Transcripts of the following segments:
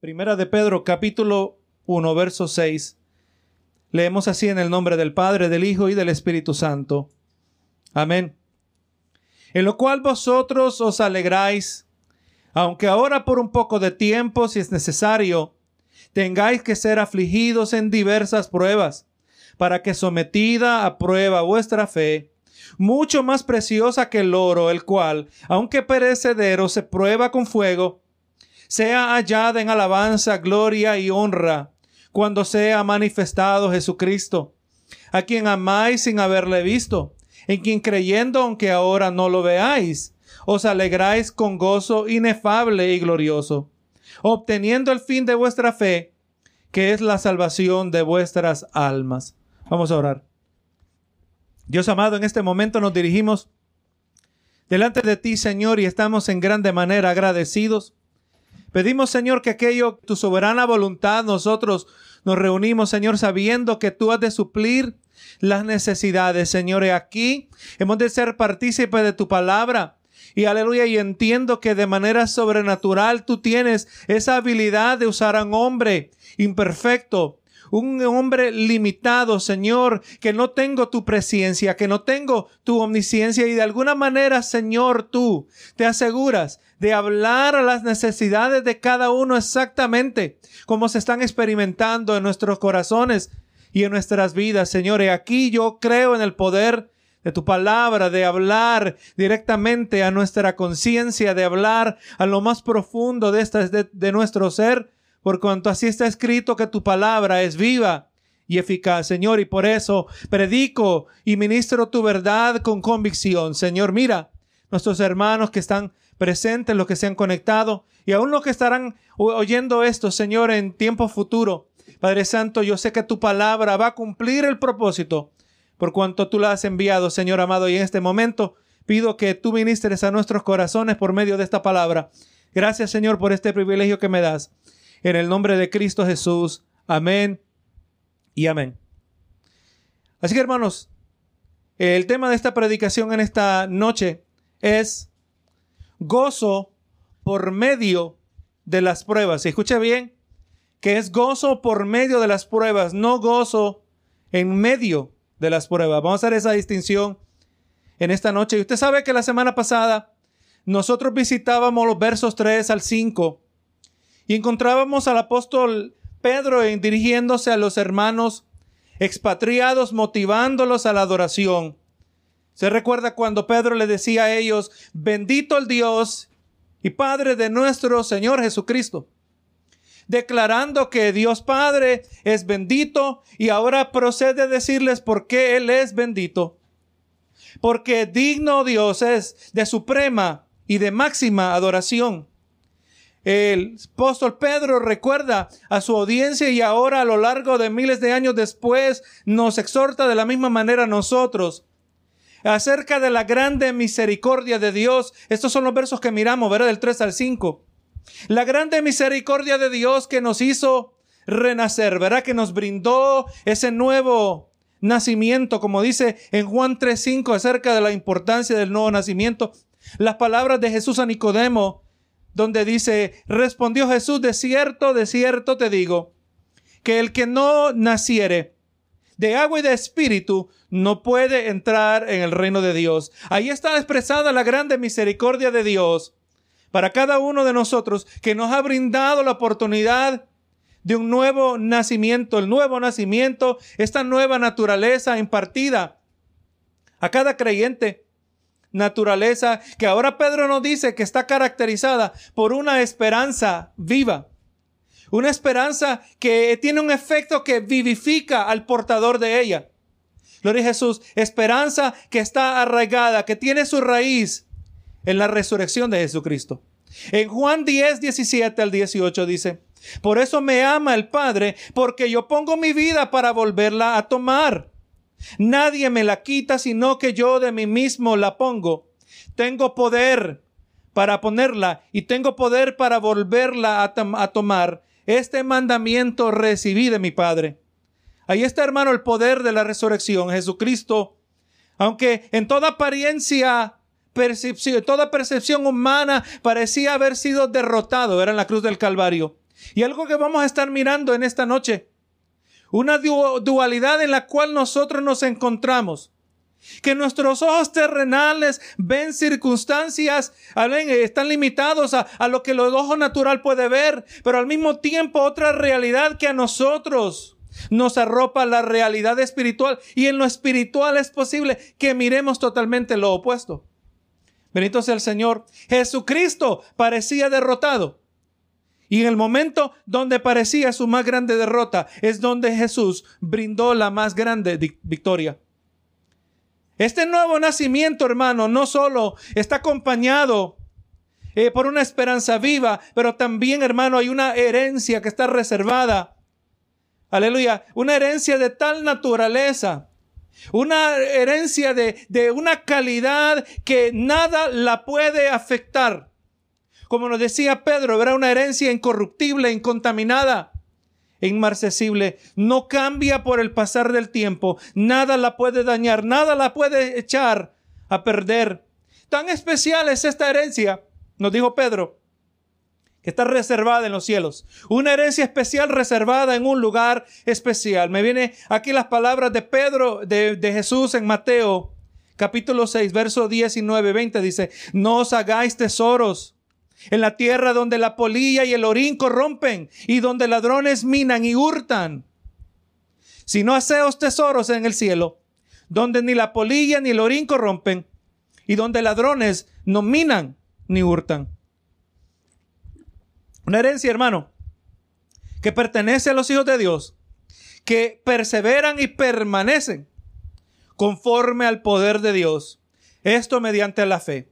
Primera de Pedro capítulo 1 verso 6. Leemos así en el nombre del Padre, del Hijo y del Espíritu Santo. Amén. En lo cual vosotros os alegráis, aunque ahora por un poco de tiempo, si es necesario, tengáis que ser afligidos en diversas pruebas, para que sometida a prueba vuestra fe, mucho más preciosa que el oro, el cual, aunque perecedero, se prueba con fuego, sea hallada en alabanza, gloria y honra cuando sea manifestado Jesucristo, a quien amáis sin haberle visto, en quien creyendo aunque ahora no lo veáis, os alegráis con gozo inefable y glorioso, obteniendo el fin de vuestra fe, que es la salvación de vuestras almas. Vamos a orar. Dios amado, en este momento nos dirigimos delante de ti, Señor, y estamos en grande manera agradecidos Pedimos, Señor, que aquello, tu soberana voluntad, nosotros nos reunimos, Señor, sabiendo que tú has de suplir las necesidades, Señor. Y aquí hemos de ser partícipes de tu palabra. Y aleluya, y entiendo que de manera sobrenatural tú tienes esa habilidad de usar a un hombre imperfecto, un hombre limitado, Señor, que no tengo tu presencia, que no tengo tu omnisciencia y de alguna manera, Señor, tú te aseguras de hablar a las necesidades de cada uno exactamente como se están experimentando en nuestros corazones y en nuestras vidas, Señor. Y aquí yo creo en el poder de tu palabra, de hablar directamente a nuestra conciencia, de hablar a lo más profundo de, esta, de, de nuestro ser por cuanto así está escrito que tu palabra es viva y eficaz, Señor, y por eso predico y ministro tu verdad con convicción. Señor, mira nuestros hermanos que están presentes, los que se han conectado y aún los que estarán oyendo esto, Señor, en tiempo futuro. Padre Santo, yo sé que tu palabra va a cumplir el propósito por cuanto tú la has enviado, Señor amado, y en este momento pido que tú ministres a nuestros corazones por medio de esta palabra. Gracias, Señor, por este privilegio que me das. En el nombre de Cristo Jesús. Amén y amén. Así que hermanos, el tema de esta predicación en esta noche es gozo por medio de las pruebas. Y escuche bien, que es gozo por medio de las pruebas, no gozo en medio de las pruebas. Vamos a hacer esa distinción en esta noche. Y usted sabe que la semana pasada nosotros visitábamos los versos 3 al 5 y encontrábamos al apóstol Pedro dirigiéndose a los hermanos expatriados, motivándolos a la adoración. Se recuerda cuando Pedro le decía a ellos, bendito el Dios y Padre de nuestro Señor Jesucristo, declarando que Dios Padre es bendito y ahora procede a decirles por qué Él es bendito. Porque digno Dios es de suprema y de máxima adoración el apóstol Pedro recuerda a su audiencia y ahora a lo largo de miles de años después nos exhorta de la misma manera a nosotros acerca de la grande misericordia de Dios. Estos son los versos que miramos, ¿verdad? Del 3 al 5. La grande misericordia de Dios que nos hizo renacer, ¿verdad? Que nos brindó ese nuevo nacimiento, como dice en Juan 3.5 acerca de la importancia del nuevo nacimiento. Las palabras de Jesús a Nicodemo donde dice, respondió Jesús, de cierto, de cierto te digo, que el que no naciere de agua y de espíritu no puede entrar en el reino de Dios. Ahí está expresada la grande misericordia de Dios para cada uno de nosotros que nos ha brindado la oportunidad de un nuevo nacimiento, el nuevo nacimiento, esta nueva naturaleza impartida a cada creyente naturaleza que ahora Pedro nos dice que está caracterizada por una esperanza viva. Una esperanza que tiene un efecto que vivifica al portador de ella. Gloria a Jesús, esperanza que está arraigada, que tiene su raíz en la resurrección de Jesucristo. En Juan 10, 17 al 18 dice, por eso me ama el Padre, porque yo pongo mi vida para volverla a tomar. Nadie me la quita, sino que yo de mí mismo la pongo. Tengo poder para ponerla y tengo poder para volverla a, tomar. Este mandamiento recibí de mi Padre. Ahí está, hermano, el poder de la resurrección. Jesucristo, aunque en toda apariencia, percepción, toda percepción humana parecía haber sido derrotado, era en la cruz del Calvario. Y algo que vamos a estar mirando en esta noche, una dualidad en la cual nosotros nos encontramos. Que nuestros ojos terrenales ven circunstancias, están limitados a, a lo que el ojo natural puede ver, pero al mismo tiempo otra realidad que a nosotros nos arropa la realidad espiritual y en lo espiritual es posible que miremos totalmente lo opuesto. Benito sea el Señor. Jesucristo parecía derrotado. Y en el momento donde parecía su más grande derrota es donde Jesús brindó la más grande victoria. Este nuevo nacimiento, hermano, no solo está acompañado eh, por una esperanza viva, pero también, hermano, hay una herencia que está reservada. Aleluya, una herencia de tal naturaleza, una herencia de, de una calidad que nada la puede afectar como nos decía Pedro, era una herencia incorruptible, incontaminada, inmarcesible. No cambia por el pasar del tiempo. Nada la puede dañar, nada la puede echar a perder. Tan especial es esta herencia, nos dijo Pedro, que está reservada en los cielos. Una herencia especial reservada en un lugar especial. Me viene aquí las palabras de Pedro, de, de Jesús en Mateo capítulo 6, verso 19, 20. Dice, no os hagáis tesoros en la tierra donde la polilla y el orín corrompen y donde ladrones minan y hurtan. Si no haceos tesoros en el cielo, donde ni la polilla ni el orín corrompen y donde ladrones no minan ni hurtan. Una herencia, hermano, que pertenece a los hijos de Dios, que perseveran y permanecen conforme al poder de Dios. Esto mediante la fe.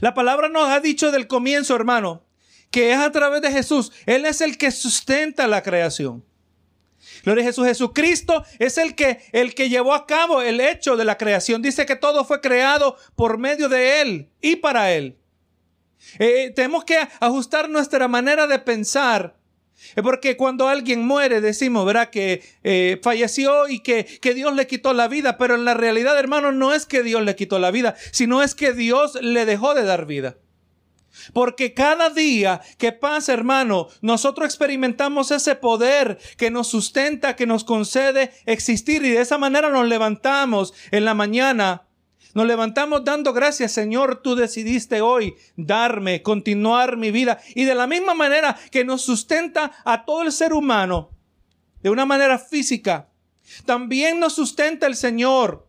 La palabra nos ha dicho del comienzo, hermano, que es a través de Jesús. Él es el que sustenta la creación. Gloria a Jesús. Jesucristo es el que, el que llevó a cabo el hecho de la creación. Dice que todo fue creado por medio de Él y para Él. Eh, tenemos que ajustar nuestra manera de pensar porque cuando alguien muere decimos, ¿verdad? Que eh, falleció y que, que Dios le quitó la vida, pero en la realidad, hermano, no es que Dios le quitó la vida, sino es que Dios le dejó de dar vida. Porque cada día que pasa, hermano, nosotros experimentamos ese poder que nos sustenta, que nos concede existir y de esa manera nos levantamos en la mañana nos levantamos dando gracias, Señor, tú decidiste hoy darme, continuar mi vida. Y de la misma manera que nos sustenta a todo el ser humano, de una manera física, también nos sustenta el Señor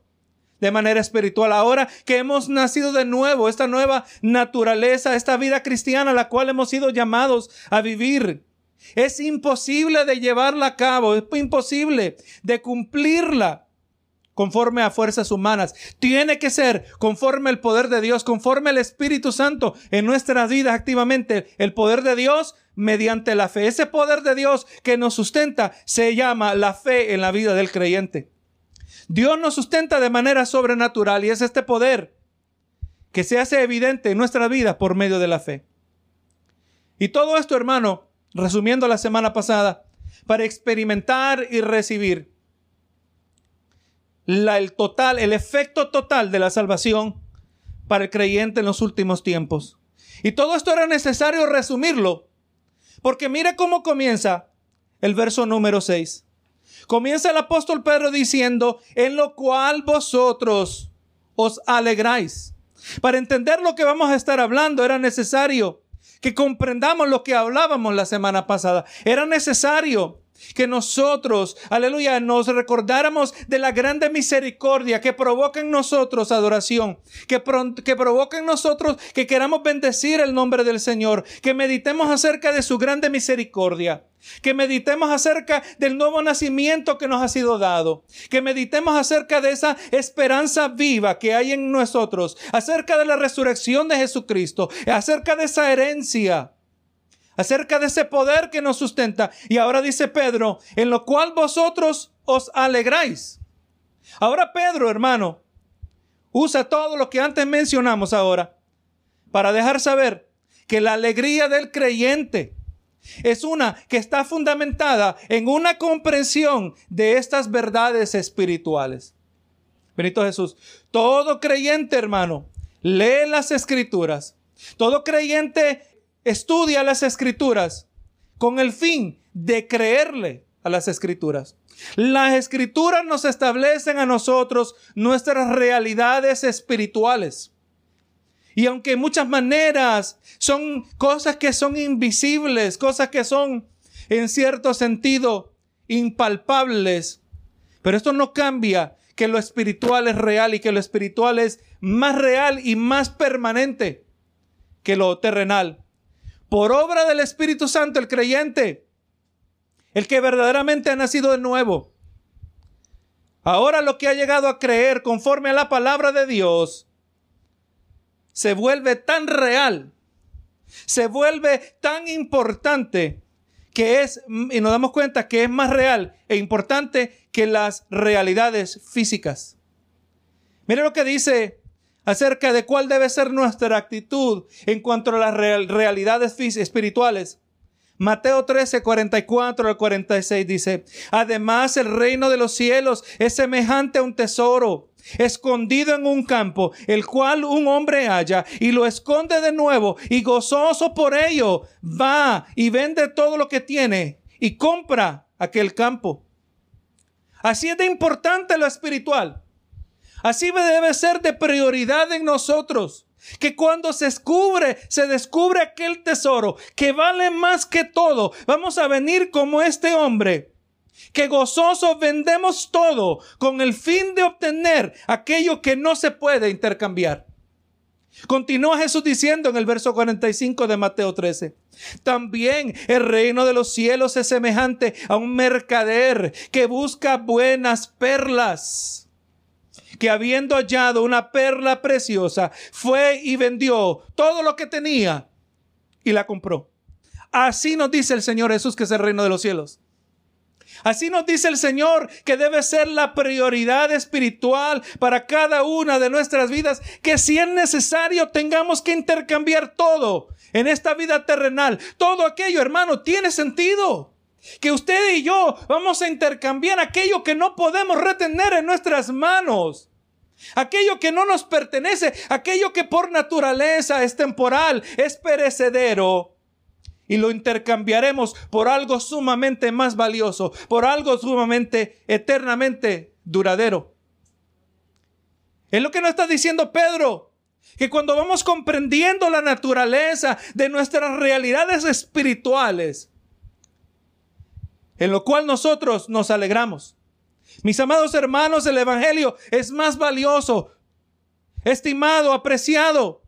de manera espiritual. Ahora que hemos nacido de nuevo, esta nueva naturaleza, esta vida cristiana a la cual hemos sido llamados a vivir. Es imposible de llevarla a cabo, es imposible de cumplirla conforme a fuerzas humanas. Tiene que ser conforme al poder de Dios, conforme al Espíritu Santo en nuestras vidas activamente. El poder de Dios mediante la fe. Ese poder de Dios que nos sustenta se llama la fe en la vida del creyente. Dios nos sustenta de manera sobrenatural y es este poder que se hace evidente en nuestra vida por medio de la fe. Y todo esto, hermano, resumiendo la semana pasada, para experimentar y recibir el total, el efecto total de la salvación para el creyente en los últimos tiempos. Y todo esto era necesario resumirlo, porque mire cómo comienza el verso número 6. Comienza el apóstol Pedro diciendo, en lo cual vosotros os alegráis. Para entender lo que vamos a estar hablando era necesario que comprendamos lo que hablábamos la semana pasada. Era necesario que nosotros, aleluya, nos recordáramos de la grande misericordia que provoca en nosotros adoración, que, provoca en nosotros que queramos bendecir el nombre del Señor, que meditemos acerca de su grande misericordia. Que meditemos acerca del nuevo nacimiento que nos ha sido dado. Que meditemos acerca de esa esperanza viva que hay en nosotros. Acerca de la resurrección de Jesucristo. Acerca de esa herencia acerca de ese poder que nos sustenta. Y ahora dice Pedro, en lo cual vosotros os alegráis. Ahora Pedro, hermano, usa todo lo que antes mencionamos ahora para dejar saber que la alegría del creyente es una que está fundamentada en una comprensión de estas verdades espirituales. Benito Jesús, todo creyente, hermano, lee las escrituras. Todo creyente estudia las escrituras con el fin de creerle a las escrituras. Las escrituras nos establecen a nosotros nuestras realidades espirituales. Y aunque en muchas maneras son cosas que son invisibles, cosas que son en cierto sentido impalpables, pero esto no cambia que lo espiritual es real y que lo espiritual es más real y más permanente que lo terrenal. Por obra del Espíritu Santo, el creyente, el que verdaderamente ha nacido de nuevo, ahora lo que ha llegado a creer conforme a la palabra de Dios, se vuelve tan real, se vuelve tan importante que es, y nos damos cuenta que es más real e importante que las realidades físicas. Mire lo que dice acerca de cuál debe ser nuestra actitud en cuanto a las realidades espirituales. Mateo 13, 44 al 46 dice, además el reino de los cielos es semejante a un tesoro escondido en un campo, el cual un hombre halla y lo esconde de nuevo y gozoso por ello va y vende todo lo que tiene y compra aquel campo. Así es de importante lo espiritual. Así debe ser de prioridad en nosotros. Que cuando se descubre, se descubre aquel tesoro que vale más que todo, vamos a venir como este hombre que gozosos vendemos todo con el fin de obtener aquello que no se puede intercambiar. Continúa Jesús diciendo en el verso 45 de Mateo 13. También el reino de los cielos es semejante a un mercader que busca buenas perlas, que habiendo hallado una perla preciosa, fue y vendió todo lo que tenía y la compró. Así nos dice el Señor Jesús que es el reino de los cielos. Así nos dice el Señor que debe ser la prioridad espiritual para cada una de nuestras vidas, que si es necesario tengamos que intercambiar todo en esta vida terrenal. Todo aquello, hermano, tiene sentido. Que usted y yo vamos a intercambiar aquello que no podemos retener en nuestras manos. Aquello que no nos pertenece, aquello que por naturaleza es temporal, es perecedero y lo intercambiaremos por algo sumamente más valioso, por algo sumamente eternamente duradero. Es lo que nos está diciendo Pedro, que cuando vamos comprendiendo la naturaleza de nuestras realidades espirituales, en lo cual nosotros nos alegramos. Mis amados hermanos, el Evangelio es más valioso, estimado, apreciado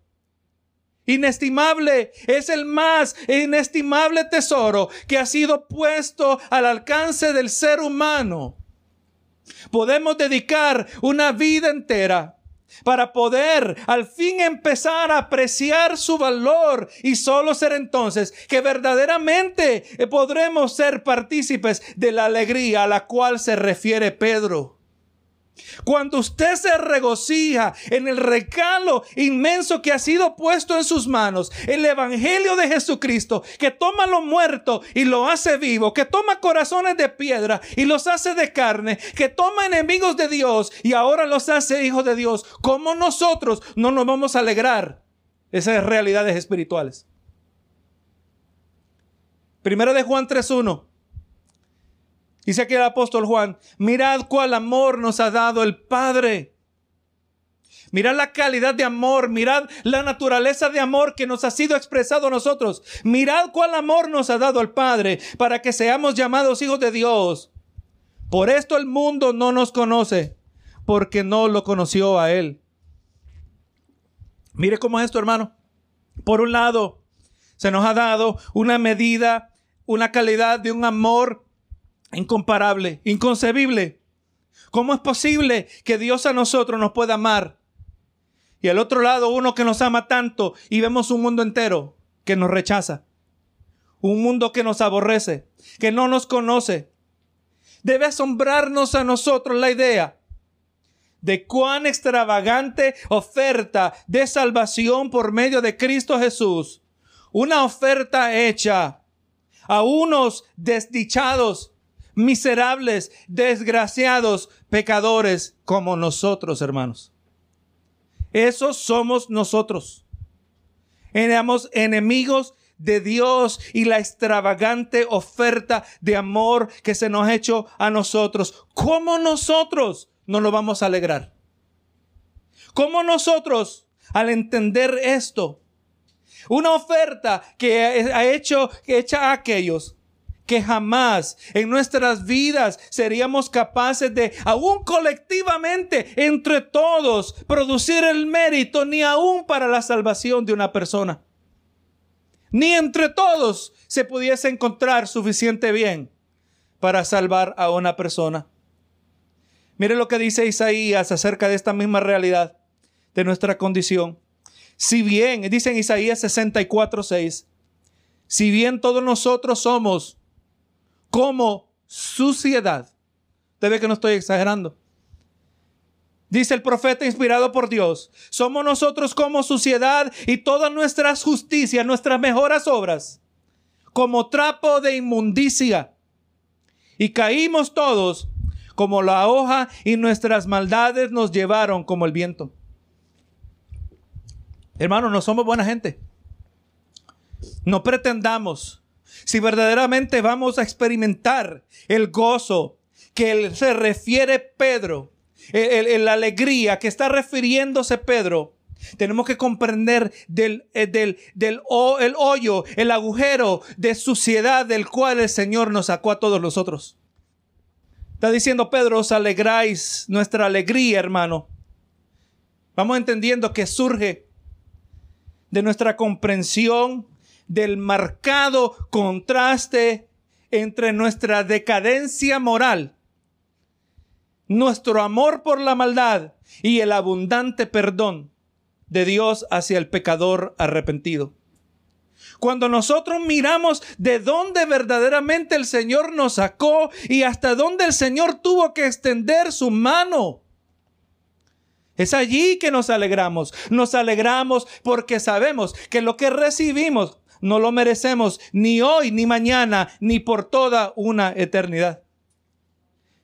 Inestimable es el más inestimable tesoro que ha sido puesto al alcance del ser humano. Podemos dedicar una vida entera para poder al fin empezar a apreciar su valor y solo ser entonces que verdaderamente podremos ser partícipes de la alegría a la cual se refiere Pedro. Cuando usted se regocija en el recalo inmenso que ha sido puesto en sus manos, el Evangelio de Jesucristo, que toma lo muerto y lo hace vivo, que toma corazones de piedra y los hace de carne, que toma enemigos de Dios y ahora los hace hijos de Dios, ¿cómo nosotros no nos vamos a alegrar esas realidades espirituales? Primero de Juan 3.1. Dice aquí el apóstol Juan, mirad cuál amor nos ha dado el Padre. Mirad la calidad de amor, mirad la naturaleza de amor que nos ha sido expresado a nosotros. Mirad cuál amor nos ha dado el Padre para que seamos llamados hijos de Dios. Por esto el mundo no nos conoce, porque no lo conoció a Él. Mire cómo es esto, hermano. Por un lado, se nos ha dado una medida, una calidad de un amor incomparable, inconcebible. ¿Cómo es posible que Dios a nosotros nos pueda amar? Y al otro lado uno que nos ama tanto y vemos un mundo entero que nos rechaza. Un mundo que nos aborrece, que no nos conoce. Debe asombrarnos a nosotros la idea de cuán extravagante oferta de salvación por medio de Cristo Jesús. Una oferta hecha a unos desdichados miserables, desgraciados, pecadores como nosotros, hermanos. Esos somos nosotros. Éramos enemigos de Dios y la extravagante oferta de amor que se nos ha hecho a nosotros, ¿cómo nosotros no lo vamos a alegrar? ¿Cómo nosotros, al entender esto, una oferta que ha hecho, hecha a aquellos que jamás en nuestras vidas seríamos capaces de, aún colectivamente, entre todos, producir el mérito, ni aún para la salvación de una persona. Ni entre todos se pudiese encontrar suficiente bien para salvar a una persona. Mire lo que dice Isaías acerca de esta misma realidad de nuestra condición. Si bien, dice en Isaías 64, 6, si bien todos nosotros somos como suciedad. Usted ve que no estoy exagerando. Dice el profeta inspirado por Dios, somos nosotros como suciedad y todas nuestras justicias, nuestras mejores obras, como trapo de inmundicia. Y caímos todos como la hoja y nuestras maldades nos llevaron como el viento. Hermanos, no somos buena gente. No pretendamos si verdaderamente vamos a experimentar el gozo que se refiere Pedro, la alegría que está refiriéndose Pedro, tenemos que comprender del, eh, del, del el hoyo, el agujero de suciedad del cual el Señor nos sacó a todos nosotros. Está diciendo Pedro, os alegráis nuestra alegría, hermano. Vamos entendiendo que surge de nuestra comprensión del marcado contraste entre nuestra decadencia moral, nuestro amor por la maldad y el abundante perdón de Dios hacia el pecador arrepentido. Cuando nosotros miramos de dónde verdaderamente el Señor nos sacó y hasta dónde el Señor tuvo que extender su mano es allí que nos alegramos. Nos alegramos porque sabemos que lo que recibimos no lo merecemos ni hoy, ni mañana, ni por toda una eternidad.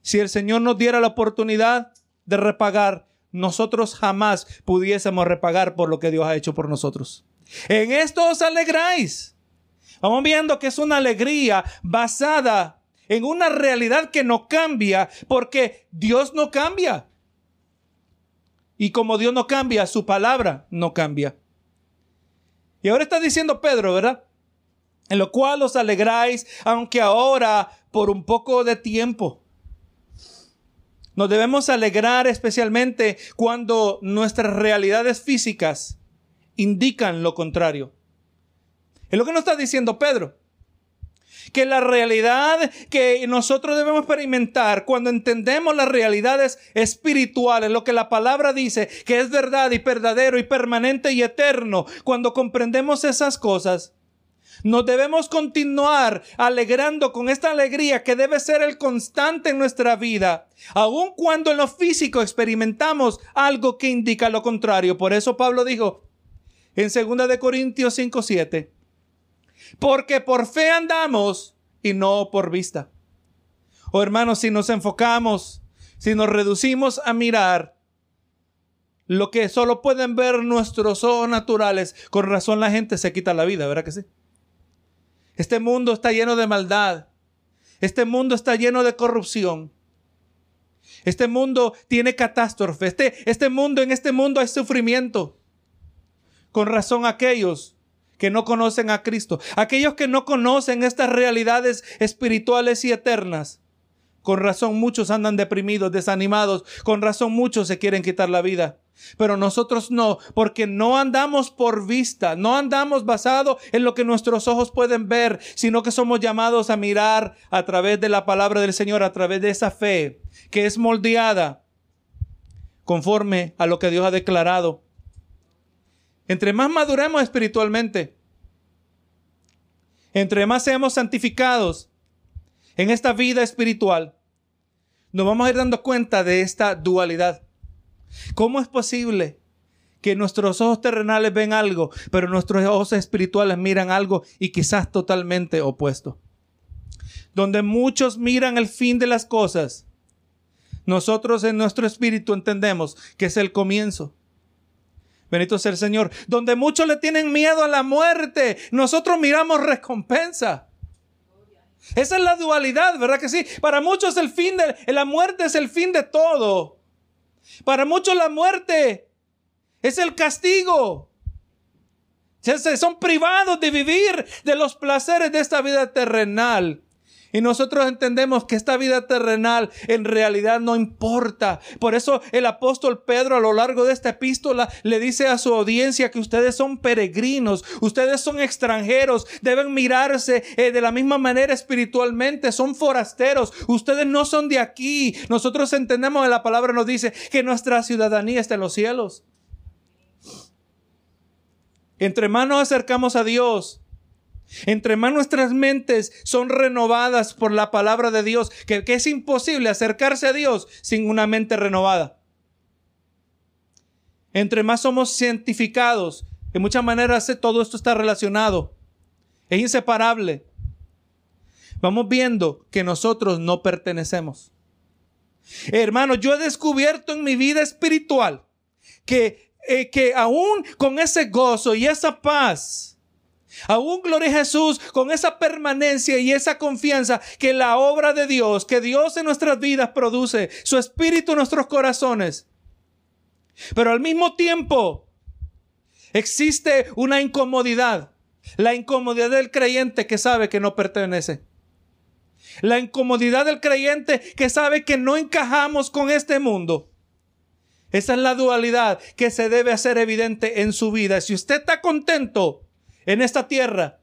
Si el Señor nos diera la oportunidad de repagar, nosotros jamás pudiésemos repagar por lo que Dios ha hecho por nosotros. En esto os alegráis. Vamos viendo que es una alegría basada en una realidad que no cambia porque Dios no cambia. Y como Dios no cambia, su palabra no cambia. Y ahora está diciendo Pedro, ¿verdad? En lo cual os alegráis, aunque ahora por un poco de tiempo. Nos debemos alegrar especialmente cuando nuestras realidades físicas indican lo contrario. Es lo que nos está diciendo Pedro que la realidad que nosotros debemos experimentar cuando entendemos las realidades espirituales, lo que la palabra dice que es verdad y verdadero y permanente y eterno, cuando comprendemos esas cosas, nos debemos continuar alegrando con esta alegría que debe ser el constante en nuestra vida, aun cuando en lo físico experimentamos algo que indica lo contrario. Por eso Pablo dijo en 2 de Corintios 5:7, porque por fe andamos y no por vista. Oh hermanos, si nos enfocamos, si nos reducimos a mirar lo que solo pueden ver nuestros ojos naturales, con razón la gente se quita la vida, ¿verdad que sí? Este mundo está lleno de maldad. Este mundo está lleno de corrupción. Este mundo tiene catástrofe. Este, este mundo, en este mundo hay sufrimiento. Con razón aquellos que no conocen a Cristo, aquellos que no conocen estas realidades espirituales y eternas. Con razón muchos andan deprimidos, desanimados, con razón muchos se quieren quitar la vida. Pero nosotros no, porque no andamos por vista, no andamos basado en lo que nuestros ojos pueden ver, sino que somos llamados a mirar a través de la palabra del Señor, a través de esa fe que es moldeada conforme a lo que Dios ha declarado entre más maduremos espiritualmente, entre más seamos santificados en esta vida espiritual, nos vamos a ir dando cuenta de esta dualidad. ¿Cómo es posible que nuestros ojos terrenales ven algo, pero nuestros ojos espirituales miran algo y quizás totalmente opuesto? Donde muchos miran el fin de las cosas, nosotros en nuestro espíritu entendemos que es el comienzo. Bendito sea el Señor. Donde muchos le tienen miedo a la muerte, nosotros miramos recompensa. Esa es la dualidad, ¿verdad que sí? Para muchos el fin de la muerte es el fin de todo. Para muchos la muerte es el castigo. Son privados de vivir de los placeres de esta vida terrenal. Y nosotros entendemos que esta vida terrenal en realidad no importa. Por eso el apóstol Pedro a lo largo de esta epístola le dice a su audiencia que ustedes son peregrinos, ustedes son extranjeros, deben mirarse eh, de la misma manera espiritualmente, son forasteros, ustedes no son de aquí. Nosotros entendemos la palabra nos dice que nuestra ciudadanía está en los cielos. Entre más nos acercamos a Dios, entre más nuestras mentes son renovadas por la palabra de Dios, que, es imposible acercarse a Dios sin una mente renovada. Entre más somos cientificados, de muchas maneras todo esto está relacionado, es inseparable. Vamos viendo que nosotros no pertenecemos. Hermano, yo he descubierto en mi vida espiritual que eh, que aún con ese gozo y esa paz, aún gloria a Jesús, con esa permanencia y esa confianza que la obra de Dios, que Dios en nuestras vidas produce, su espíritu en nuestros corazones. Pero al mismo tiempo existe una incomodidad, la incomodidad del creyente que sabe que no pertenece. La incomodidad del creyente que sabe que no encajamos con este mundo. Esa es la dualidad que se debe hacer evidente en su vida. Si usted está contento en esta tierra,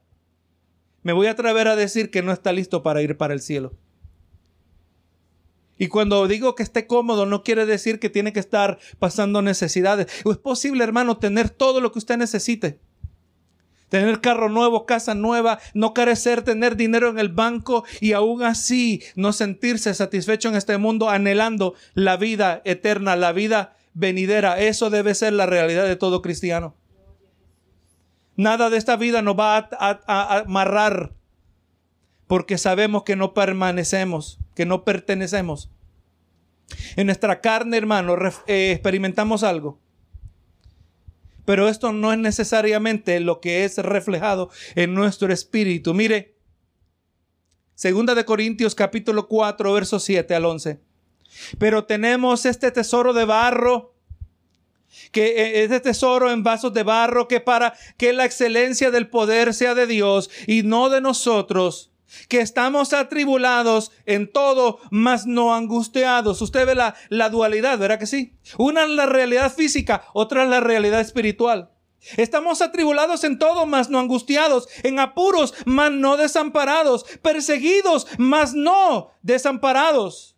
me voy a atrever a decir que no está listo para ir para el cielo. Y cuando digo que esté cómodo, no quiere decir que tiene que estar pasando necesidades. Es posible, hermano, tener todo lo que usted necesite. Tener carro nuevo, casa nueva, no carecer, tener dinero en el banco y aún así no sentirse satisfecho en este mundo, anhelando la vida eterna, la vida venidera. Eso debe ser la realidad de todo cristiano. Nada de esta vida nos va a, amarrar porque sabemos que no permanecemos, que no pertenecemos. En nuestra carne, hermano, eh, experimentamos algo. Pero esto no es necesariamente lo que es reflejado en nuestro espíritu. Mire, segunda de Corintios capítulo 4, versos 7 al 11. Pero tenemos este tesoro de barro, que e, es de tesoro en vasos de barro, que para que la excelencia del poder sea de Dios y no de nosotros, que estamos atribulados en todo, mas no angustiados. Usted ve la, la dualidad, ¿verdad que sí? Una es la realidad física, otra es la realidad espiritual. Estamos atribulados en todo, mas no angustiados, en apuros, mas no desamparados, perseguidos, mas no desamparados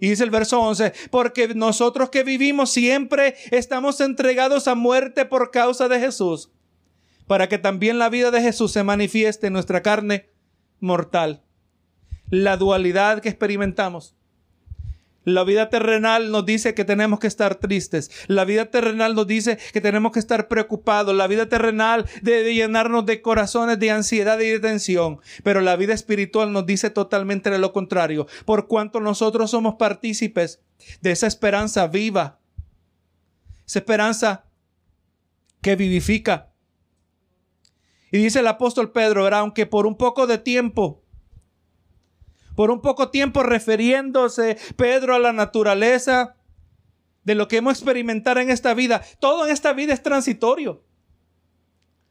y dice el verso 11, porque nosotros que vivimos siempre estamos entregados a muerte por causa de Jesús, para que también la vida de Jesús se manifieste en nuestra carne mortal. La dualidad que experimentamos la vida terrenal nos dice que tenemos que estar tristes. La vida terrenal nos dice que tenemos que estar preocupados. La vida terrenal debe llenarnos de corazones de ansiedad y de tensión. Pero la vida espiritual nos dice totalmente lo contrario. Por cuanto nosotros somos partícipes de esa esperanza viva. Esa esperanza que vivifica. Y dice el apóstol Pedro, aunque por un poco de tiempo por un poco tiempo refiriéndose Pedro a la naturaleza de lo que hemos experimentado en esta vida. Todo en esta vida es transitorio.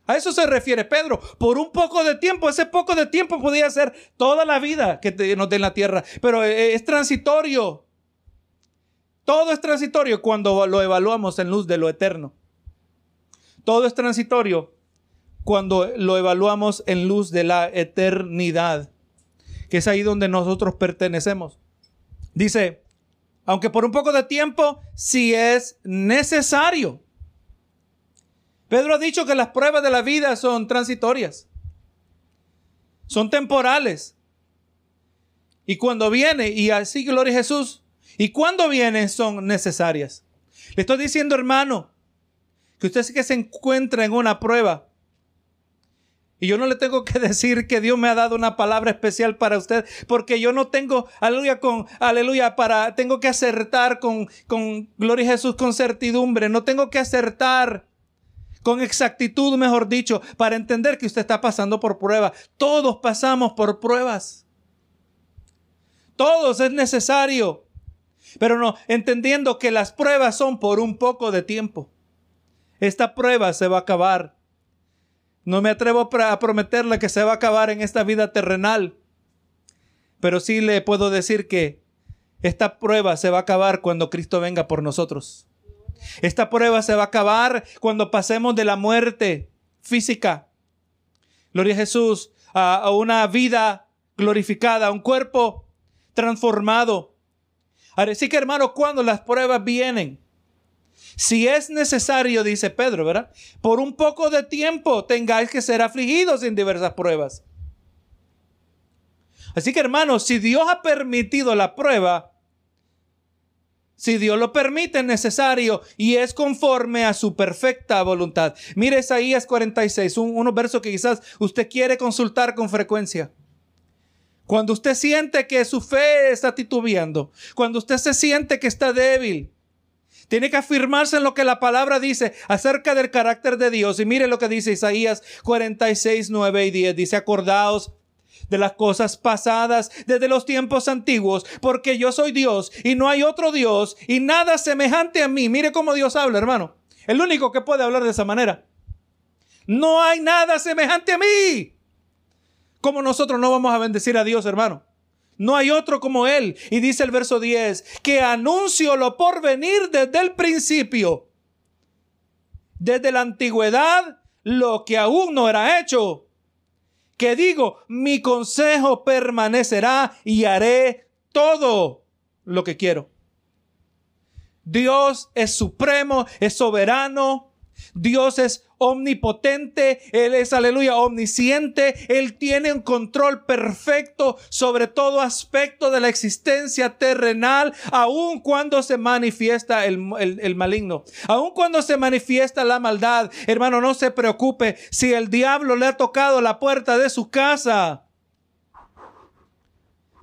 A eso se refiere Pedro. Por un poco de tiempo, ese poco de tiempo podía ser toda la vida que nos dé en la tierra, pero eh, es transitorio. Todo es transitorio cuando lo evaluamos en luz de lo eterno. Todo es transitorio cuando lo evaluamos en luz de la eternidad que es ahí donde nosotros pertenecemos. Dice, aunque por un poco de tiempo, si es necesario. Pedro ha dicho que las pruebas de la vida son transitorias. son temporales. Y cuando viene, y así gloria a Jesús, y cuando vienen son necesarias. Le estoy diciendo, hermano, que usted sí que se encuentra en una prueba. Y yo no le tengo que decir que Dios me ha dado una palabra especial para usted, porque yo no tengo, aleluya, con, aleluya, para, tengo que acertar con, con, gloria a Jesús, con certidumbre, no tengo que acertar con exactitud, mejor dicho, para entender que usted está pasando por pruebas. Todos pasamos por pruebas. Todos es necesario. Pero no, entendiendo que las pruebas son por un poco de tiempo. Esta prueba se va a acabar. No me atrevo a prometerle que se va a acabar en esta vida terrenal. Pero sí le puedo decir que esta prueba se va a acabar cuando Cristo venga por nosotros. Esta prueba se va a acabar cuando pasemos de la muerte física, gloria a Jesús, a, una vida glorificada, a un cuerpo transformado. Así que hermano, cuando las pruebas vienen, si es necesario, dice Pedro, ¿verdad? Por un poco de tiempo tengáis que ser afligidos en diversas pruebas. Así que hermanos, si Dios ha permitido la prueba, si Dios lo permite, es necesario y es conforme a su perfecta voluntad. Mire Isaías 46, un, unos versos que quizás usted quiere consultar con frecuencia. Cuando usted siente que su fe está titubeando, cuando usted se siente que está débil, tiene que afirmarse en lo que la palabra dice acerca del carácter de Dios. Y mire lo que dice Isaías 46, 9 y 10. Dice, acordaos de las cosas pasadas desde los tiempos antiguos, porque yo soy Dios y no hay otro Dios y nada semejante a mí. Mire cómo Dios habla, hermano. El único que puede hablar de esa manera. No hay nada semejante a mí. ¿Cómo nosotros no vamos a bendecir a Dios, hermano? No hay otro como Él. Y dice el verso 10, que anuncio lo por venir desde el principio, desde la antigüedad, lo que aún no era hecho. Que digo, mi consejo permanecerá y haré todo lo que quiero. Dios es supremo, es soberano, Dios es omnipotente, Él es, aleluya, omnisciente, Él tiene un control perfecto sobre todo aspecto de la existencia terrenal, aun cuando se manifiesta el, el, maligno, aun cuando se manifiesta la maldad. Hermano, no se preocupe si el diablo le ha tocado la puerta de su casa,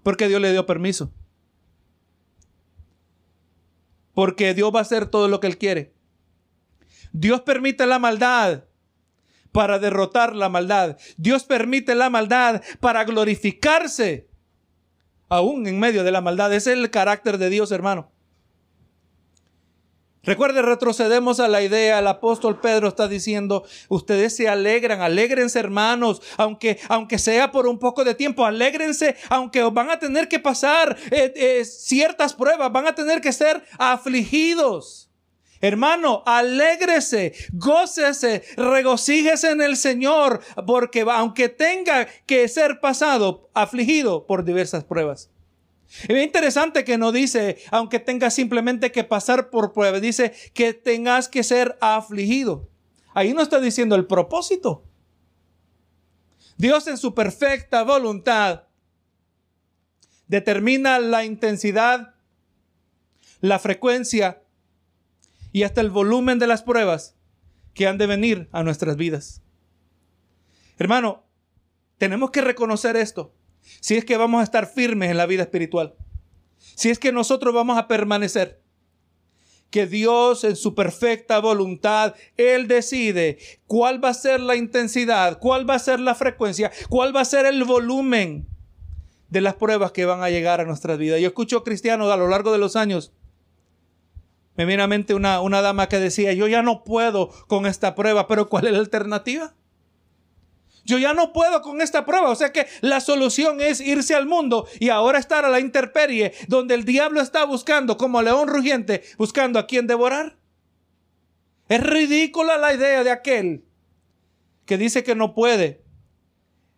porque Dios le dio permiso. Porque Dios va a hacer todo lo que Él quiere. Dios permite la maldad para derrotar la maldad. Dios permite la maldad para glorificarse aún en medio de la maldad. Ese es el carácter de Dios, hermano. Recuerde, retrocedemos a la idea, el apóstol Pedro está diciendo, ustedes se alegran, alégrense hermanos, aunque, aunque sea por un poco de tiempo, alégrense, aunque van a tener que pasar eh, eh, ciertas pruebas, van a tener que ser afligidos. Hermano, alégrese, gócese, regocíjese en el Señor, porque aunque tenga que ser pasado, afligido por diversas pruebas. Es interesante que no dice, aunque tenga simplemente que pasar por pruebas, dice que tengas que ser afligido. Ahí no está diciendo el propósito. Dios en su perfecta voluntad determina la intensidad, la frecuencia y hasta el volumen de las pruebas que han de venir a nuestras vidas. Hermano, tenemos que reconocer esto. Si es que vamos a estar firmes en la vida espiritual. Si es que nosotros vamos a permanecer. Que Dios en su perfecta voluntad, Él decide cuál va a ser la intensidad, cuál va a ser la frecuencia, cuál va a ser el volumen de las pruebas que van a llegar a nuestras vidas. Yo escucho cristianos a lo largo de los años me viene a mente una, una dama que decía, yo ya no puedo con esta prueba, pero ¿cuál es la alternativa? Yo ya no puedo con esta prueba. O sea que la solución es irse al mundo y ahora estar a la interperie donde el diablo está buscando como león rugiente, buscando a quien devorar. Es ridícula la idea de aquel que dice que no puede.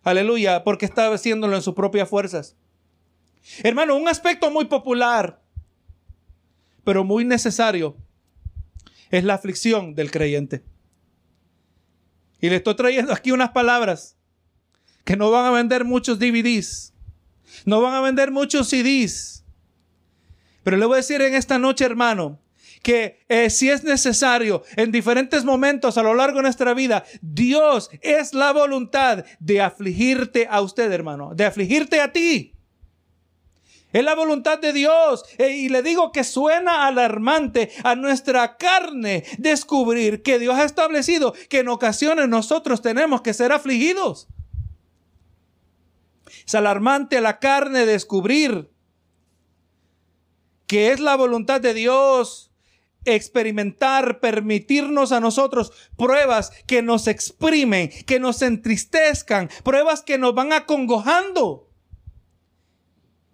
Aleluya, porque está haciéndolo en sus propias fuerzas. Hermano, un aspecto muy popular pero muy necesario, es la aflicción del creyente. Y le estoy trayendo aquí unas palabras que no van a vender muchos DVDs, no van a vender muchos CDs. Pero le voy a decir en esta noche, hermano, que eh, si es necesario en diferentes momentos a lo largo de nuestra vida, Dios es la voluntad de afligirte a usted, hermano, de afligirte a ti. Es la voluntad de Dios. Eh, y le digo que suena alarmante a nuestra carne descubrir que Dios ha establecido que en ocasiones nosotros tenemos que ser afligidos. Es alarmante a la carne descubrir que es la voluntad de Dios experimentar, permitirnos a nosotros pruebas que nos exprimen, que nos entristezcan, pruebas que nos van acongojando.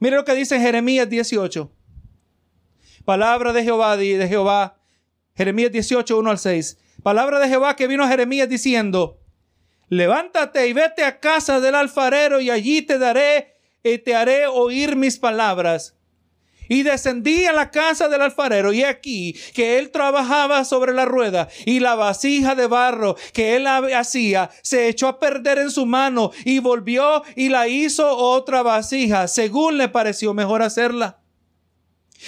Mire lo que dice Jeremías 18. Palabra de Jehová, de Jehová, Jeremías 18, 1 al 6. Palabra de Jehová que vino a Jeremías diciendo, levántate y vete a casa del alfarero y allí te daré y te haré oír mis palabras. Y descendí a la casa del alfarero y aquí que él trabajaba sobre la rueda y la vasija de barro que él hacía se echó a perder en su mano y volvió y la hizo otra vasija según le pareció mejor hacerla.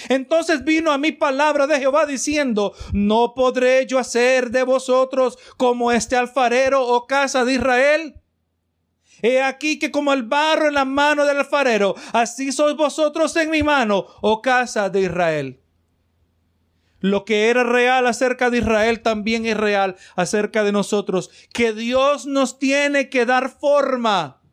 Entonces vino a mi palabra de Jehová diciendo, no podré yo hacer de vosotros como este alfarero o casa de Israel. He aquí que como el barro en la mano del alfarero, así sois vosotros en mi mano, oh casa de Israel. Lo que era real acerca de Israel también es real acerca de nosotros, que Dios nos tiene que dar forma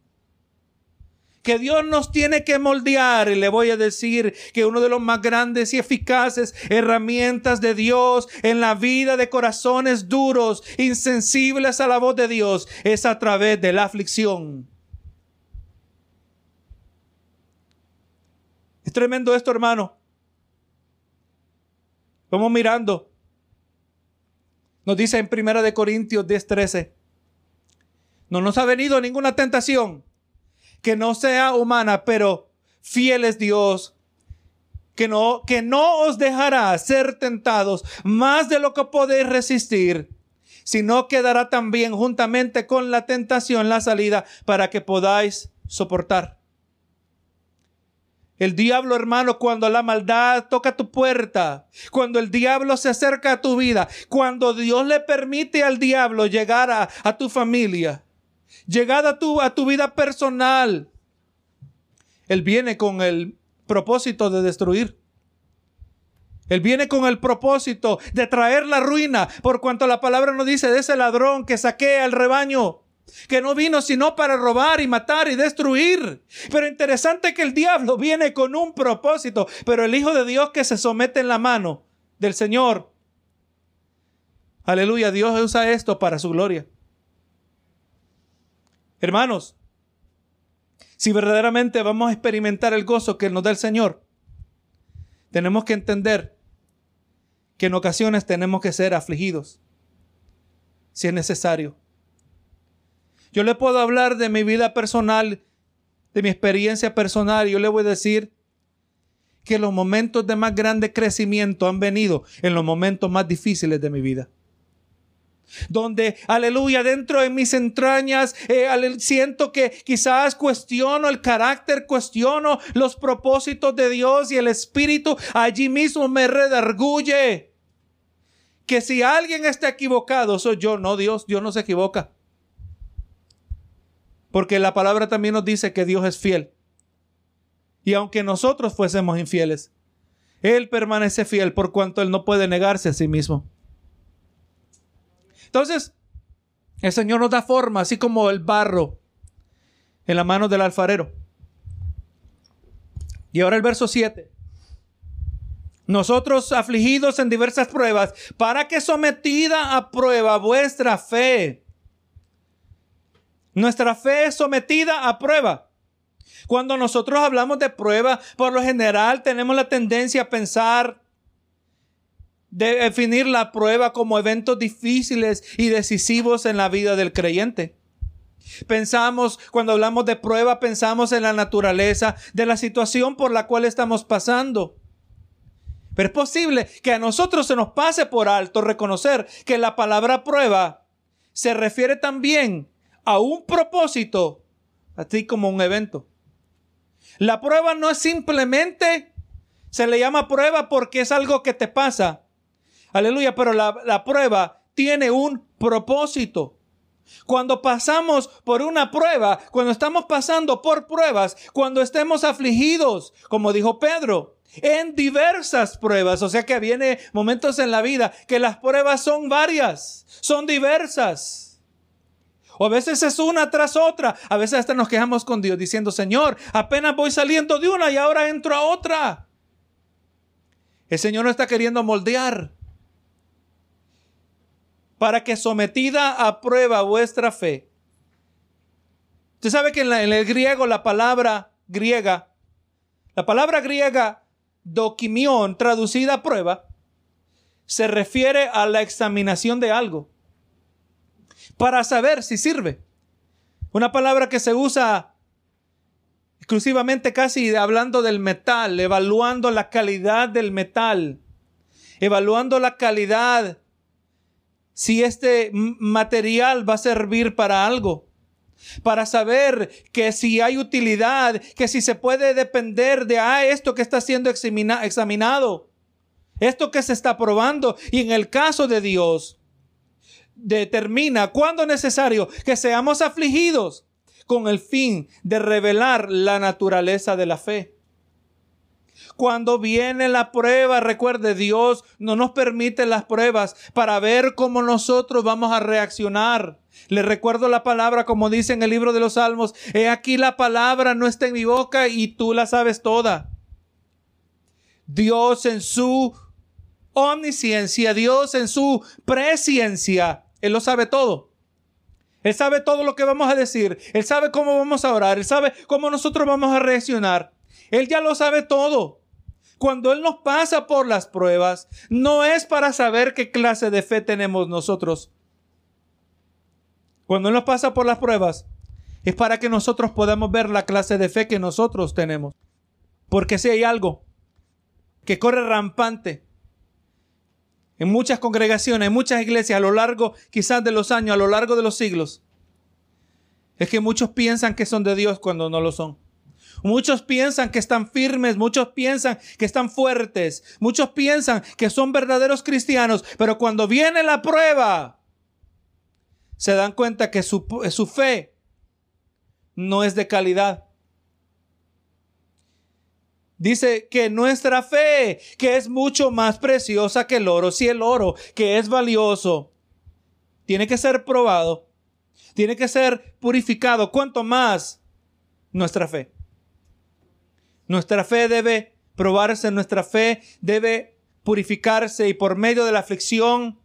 que Dios nos tiene que moldear. Y le voy a decir que uno de los más grandes y eficaces herramientas de Dios en la vida de corazones duros, insensibles a la voz de Dios, es a través de la aflicción. Es tremendo esto, hermano. Vamos mirando. Nos dice en Primera de Corintios 10:13. No nos ha venido ninguna tentación que no sea humana, pero fiel es Dios, que no, que no os dejará ser tentados más de lo que podéis resistir, sino que dará también juntamente con la tentación la salida para que podáis soportar. El diablo, hermano, cuando la maldad toca tu puerta, cuando el diablo se acerca a tu vida, cuando Dios le permite al diablo llegar a, a tu familia, llegada a tu, a tu vida personal, Él viene con el propósito de destruir. Él viene con el propósito de traer la ruina, por cuanto la palabra nos dice de ese ladrón que saquea el rebaño, que no vino sino para robar y matar y destruir. Pero interesante que el diablo viene con un propósito, pero el Hijo de Dios que se somete en la mano del Señor. Aleluya, Dios usa esto para su gloria. Hermanos, si verdaderamente vamos a experimentar el gozo que nos da el Señor, tenemos que entender que en ocasiones tenemos que ser afligidos, si es necesario. Yo le puedo hablar de mi vida personal, de mi experiencia personal, y yo le voy a decir que los momentos de más grande crecimiento han venido en los momentos más difíciles de mi vida donde, aleluya, dentro de mis entrañas eh, siento que quizás cuestiono el carácter, cuestiono los propósitos de Dios y el Espíritu allí mismo me redarguye. Que si alguien está equivocado, soy yo, no Dios, Dios no se equivoca. Porque la palabra también nos dice que Dios es fiel. Y aunque nosotros fuésemos infieles, Él permanece fiel por cuanto Él no puede negarse a sí mismo. Entonces, el Señor nos da forma, así como el barro en la mano del alfarero. Y ahora el verso 7. Nosotros afligidos en diversas pruebas, para que sometida a prueba vuestra fe. Nuestra fe es sometida a prueba. Cuando nosotros hablamos de prueba, por lo general tenemos la tendencia a pensar de definir la prueba como eventos difíciles y decisivos en la vida del creyente. Pensamos, cuando hablamos de prueba, pensamos en la naturaleza de la situación por la cual estamos pasando. Pero es posible que a nosotros se nos pase por alto reconocer que la palabra prueba se refiere también a un propósito así como un evento. La prueba no es simplemente, se le llama prueba porque es algo que te pasa. Aleluya, pero la, prueba tiene un propósito. Cuando pasamos por una prueba, cuando estamos pasando por pruebas, cuando estemos afligidos, como dijo Pedro, en diversas pruebas, o sea que viene momentos en la vida que las pruebas son varias, son diversas. O a veces es una tras otra. A veces hasta nos quejamos con Dios diciendo, Señor, apenas voy saliendo de una y ahora entro a otra. El Señor no está queriendo moldear para que sometida a prueba vuestra fe. Usted sabe que en, el griego la palabra griega, la palabra griega dokimion, traducida a prueba, se refiere a la examinación de algo para saber si sirve. Una palabra que se usa exclusivamente casi hablando del metal, evaluando la calidad del metal, evaluando la calidad si este material va a servir para algo. Para saber que si hay utilidad, que si se puede depender de ah, esto que está siendo examinado, esto que se está probando. Y en el caso de Dios, determina cuando necesario que seamos afligidos con el fin de revelar la naturaleza de la fe. Cuando viene la prueba, recuerde, Dios no nos permite las pruebas para ver cómo nosotros vamos a reaccionar. Le recuerdo la palabra como dice en el libro de los Salmos, he aquí la palabra no está en mi boca y tú la sabes toda. Dios en su omnisciencia, Dios en su presciencia, Él lo sabe todo. Él sabe todo lo que vamos a decir. Él sabe cómo vamos a orar. Él sabe cómo nosotros vamos a reaccionar. Él ya lo sabe todo. Cuando Él nos pasa por las pruebas, no es para saber qué clase de fe tenemos nosotros. Cuando Él nos pasa por las pruebas, es para que nosotros podamos ver la clase de fe que nosotros tenemos. Porque si hay algo que corre rampante en muchas congregaciones, en muchas iglesias, a lo largo quizás de los años, a lo largo de los siglos, es que muchos piensan que son de Dios cuando no lo son. Muchos piensan que están firmes, muchos piensan que están fuertes, muchos piensan que son verdaderos cristianos, pero cuando viene la prueba, se dan cuenta que su, su fe no es de calidad. Dice que nuestra fe, que es mucho más preciosa que el oro, si el oro, que es valioso, tiene que ser probado, tiene que ser purificado, cuanto más nuestra fe. Nuestra fe debe probarse, nuestra fe debe purificarse y por medio de la aflicción,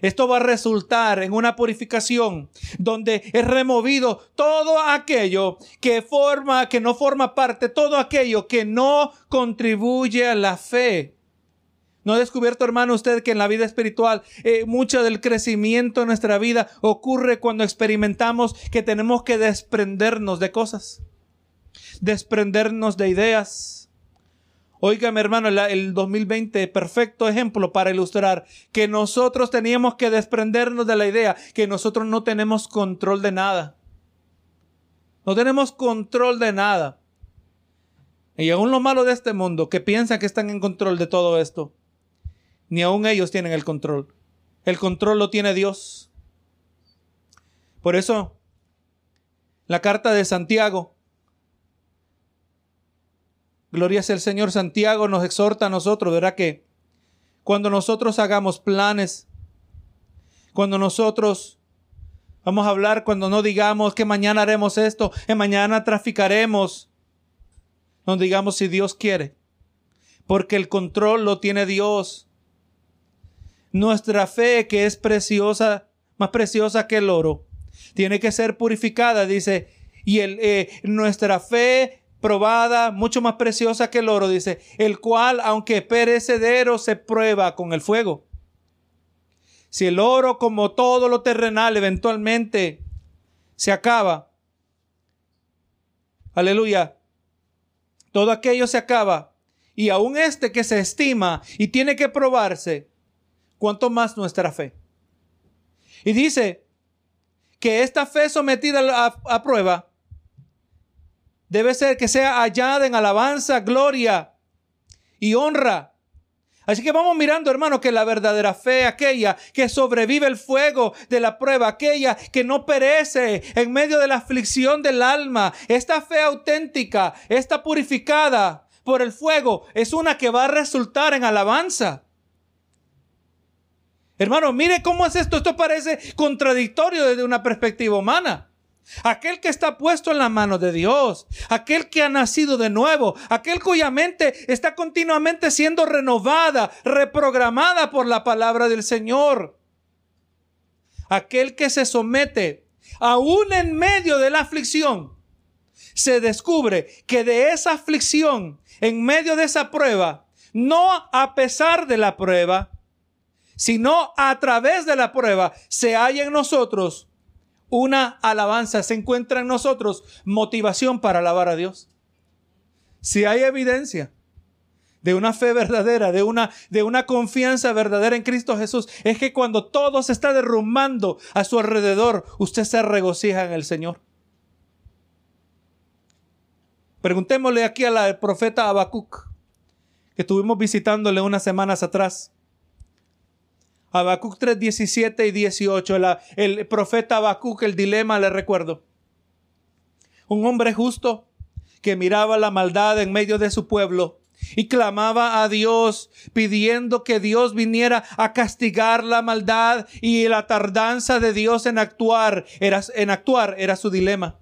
esto va a resultar en una purificación donde es removido todo aquello que forma, que no forma parte, todo aquello que no contribuye a la fe. ¿No ha descubierto, hermano, usted que en la vida espiritual eh, mucho del crecimiento en nuestra vida ocurre cuando experimentamos que tenemos que desprendernos de cosas? Desprendernos de ideas. Óigame, hermano, el 2020, perfecto ejemplo para ilustrar que nosotros teníamos que desprendernos de la idea que nosotros no tenemos control de nada. No tenemos control de nada. Y aún lo malo de este mundo, que piensan que están en control de todo esto, ni aún ellos tienen el control. El control lo tiene Dios. Por eso, la carta de Santiago Gloria sea el Señor. Santiago nos exhorta a nosotros, ¿verdad? Que cuando nosotros hagamos planes, cuando nosotros vamos a hablar, cuando no digamos que mañana haremos esto, que mañana traficaremos, no digamos si Dios quiere, porque el control lo tiene Dios. Nuestra fe, que es preciosa, más preciosa que el oro, tiene que ser purificada, dice, y el, eh, nuestra fe probada, mucho más preciosa que el oro, dice, el cual, aunque perecedero, se prueba con el fuego. Si el oro, como todo lo terrenal, eventualmente se acaba, aleluya, todo aquello se acaba, y aún este que se estima y tiene que probarse, cuanto más nuestra fe. Y dice que esta fe sometida a, a prueba debe ser que sea hallada en alabanza, gloria y honra. Así que vamos mirando, hermano, que la verdadera fe, aquella que sobrevive el fuego de la prueba, aquella que no perece en medio de la aflicción del alma, esta fe auténtica, esta purificada por el fuego, es una que va a resultar en alabanza. Hermano, mire cómo es esto. Esto parece contradictorio desde una perspectiva humana. Aquel que está puesto en la mano de Dios, aquel que ha nacido de nuevo, aquel cuya mente está continuamente siendo renovada, reprogramada por la palabra del Señor. Aquel que se somete, aún en medio de la aflicción, se descubre que de esa aflicción, en medio de esa prueba, no a pesar de la prueba, sino a través de la prueba, se halla en nosotros una alabanza, se encuentra en nosotros motivación para alabar a Dios. Si hay evidencia de una fe verdadera, de una, de una confianza verdadera en Cristo Jesús, es que cuando todo se está derrumbando a su alrededor, usted se regocija en el Señor. Preguntémosle aquí al profeta Habacuc, que estuvimos visitándole unas semanas atrás. Habacuc 3, 17 y 18. el profeta Habacuc, el dilema, le recuerdo. Un hombre justo que miraba la maldad en medio de su pueblo y clamaba a Dios pidiendo que Dios viniera a castigar la maldad y la tardanza de Dios en actuar era, en actuar era su dilema.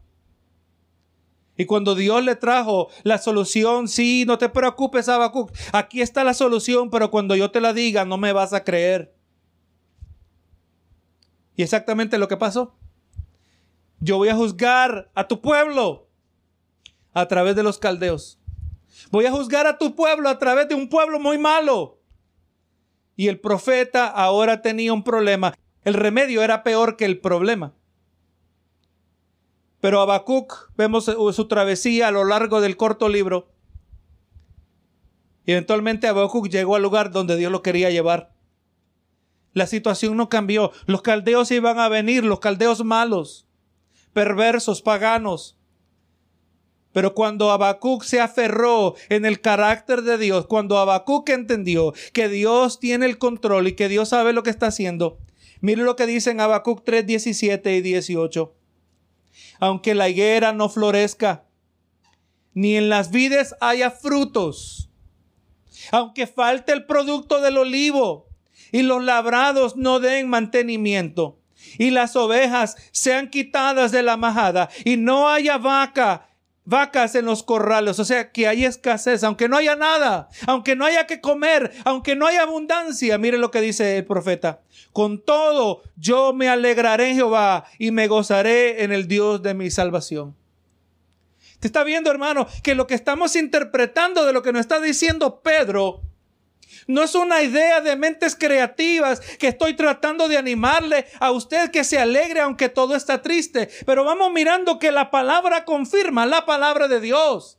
Y cuando Dios le trajo la solución, sí, no te preocupes, Habacuc, aquí está la solución, pero cuando yo te la diga no me vas a creer. Y exactamente lo que pasó. Yo voy a juzgar a tu pueblo a través de los caldeos. Voy a juzgar a tu pueblo a través de un pueblo muy malo. Y el profeta ahora tenía un problema. El remedio era peor que el problema. Pero Habacuc, vemos su travesía a lo largo del corto libro. Eventualmente Habacuc llegó al lugar donde Dios lo quería llevar. La situación no cambió. Los caldeos iban a venir, los caldeos malos, perversos, paganos. Pero cuando Habacuc se aferró en el carácter de Dios, cuando Habacuc entendió que Dios tiene el control y que Dios sabe lo que está haciendo, mire lo que dicen Habacuc 3, 17 y 18. Aunque la higuera no florezca, ni en las vides haya frutos, aunque falte el producto del olivo, y los labrados no den mantenimiento y las ovejas sean quitadas de la majada y no haya vaca vacas en los corrales, o sea, que hay escasez, aunque no haya nada, aunque no haya que comer, aunque no haya abundancia, mire lo que dice el profeta, con todo yo me alegraré en Jehová y me gozaré en el Dios de mi salvación. Te está viendo, hermano, que lo que estamos interpretando de lo que nos está diciendo Pedro no es una idea de mentes creativas que estoy tratando de animarle a usted que se alegre aunque todo está triste. Pero vamos mirando que la palabra confirma la palabra de Dios.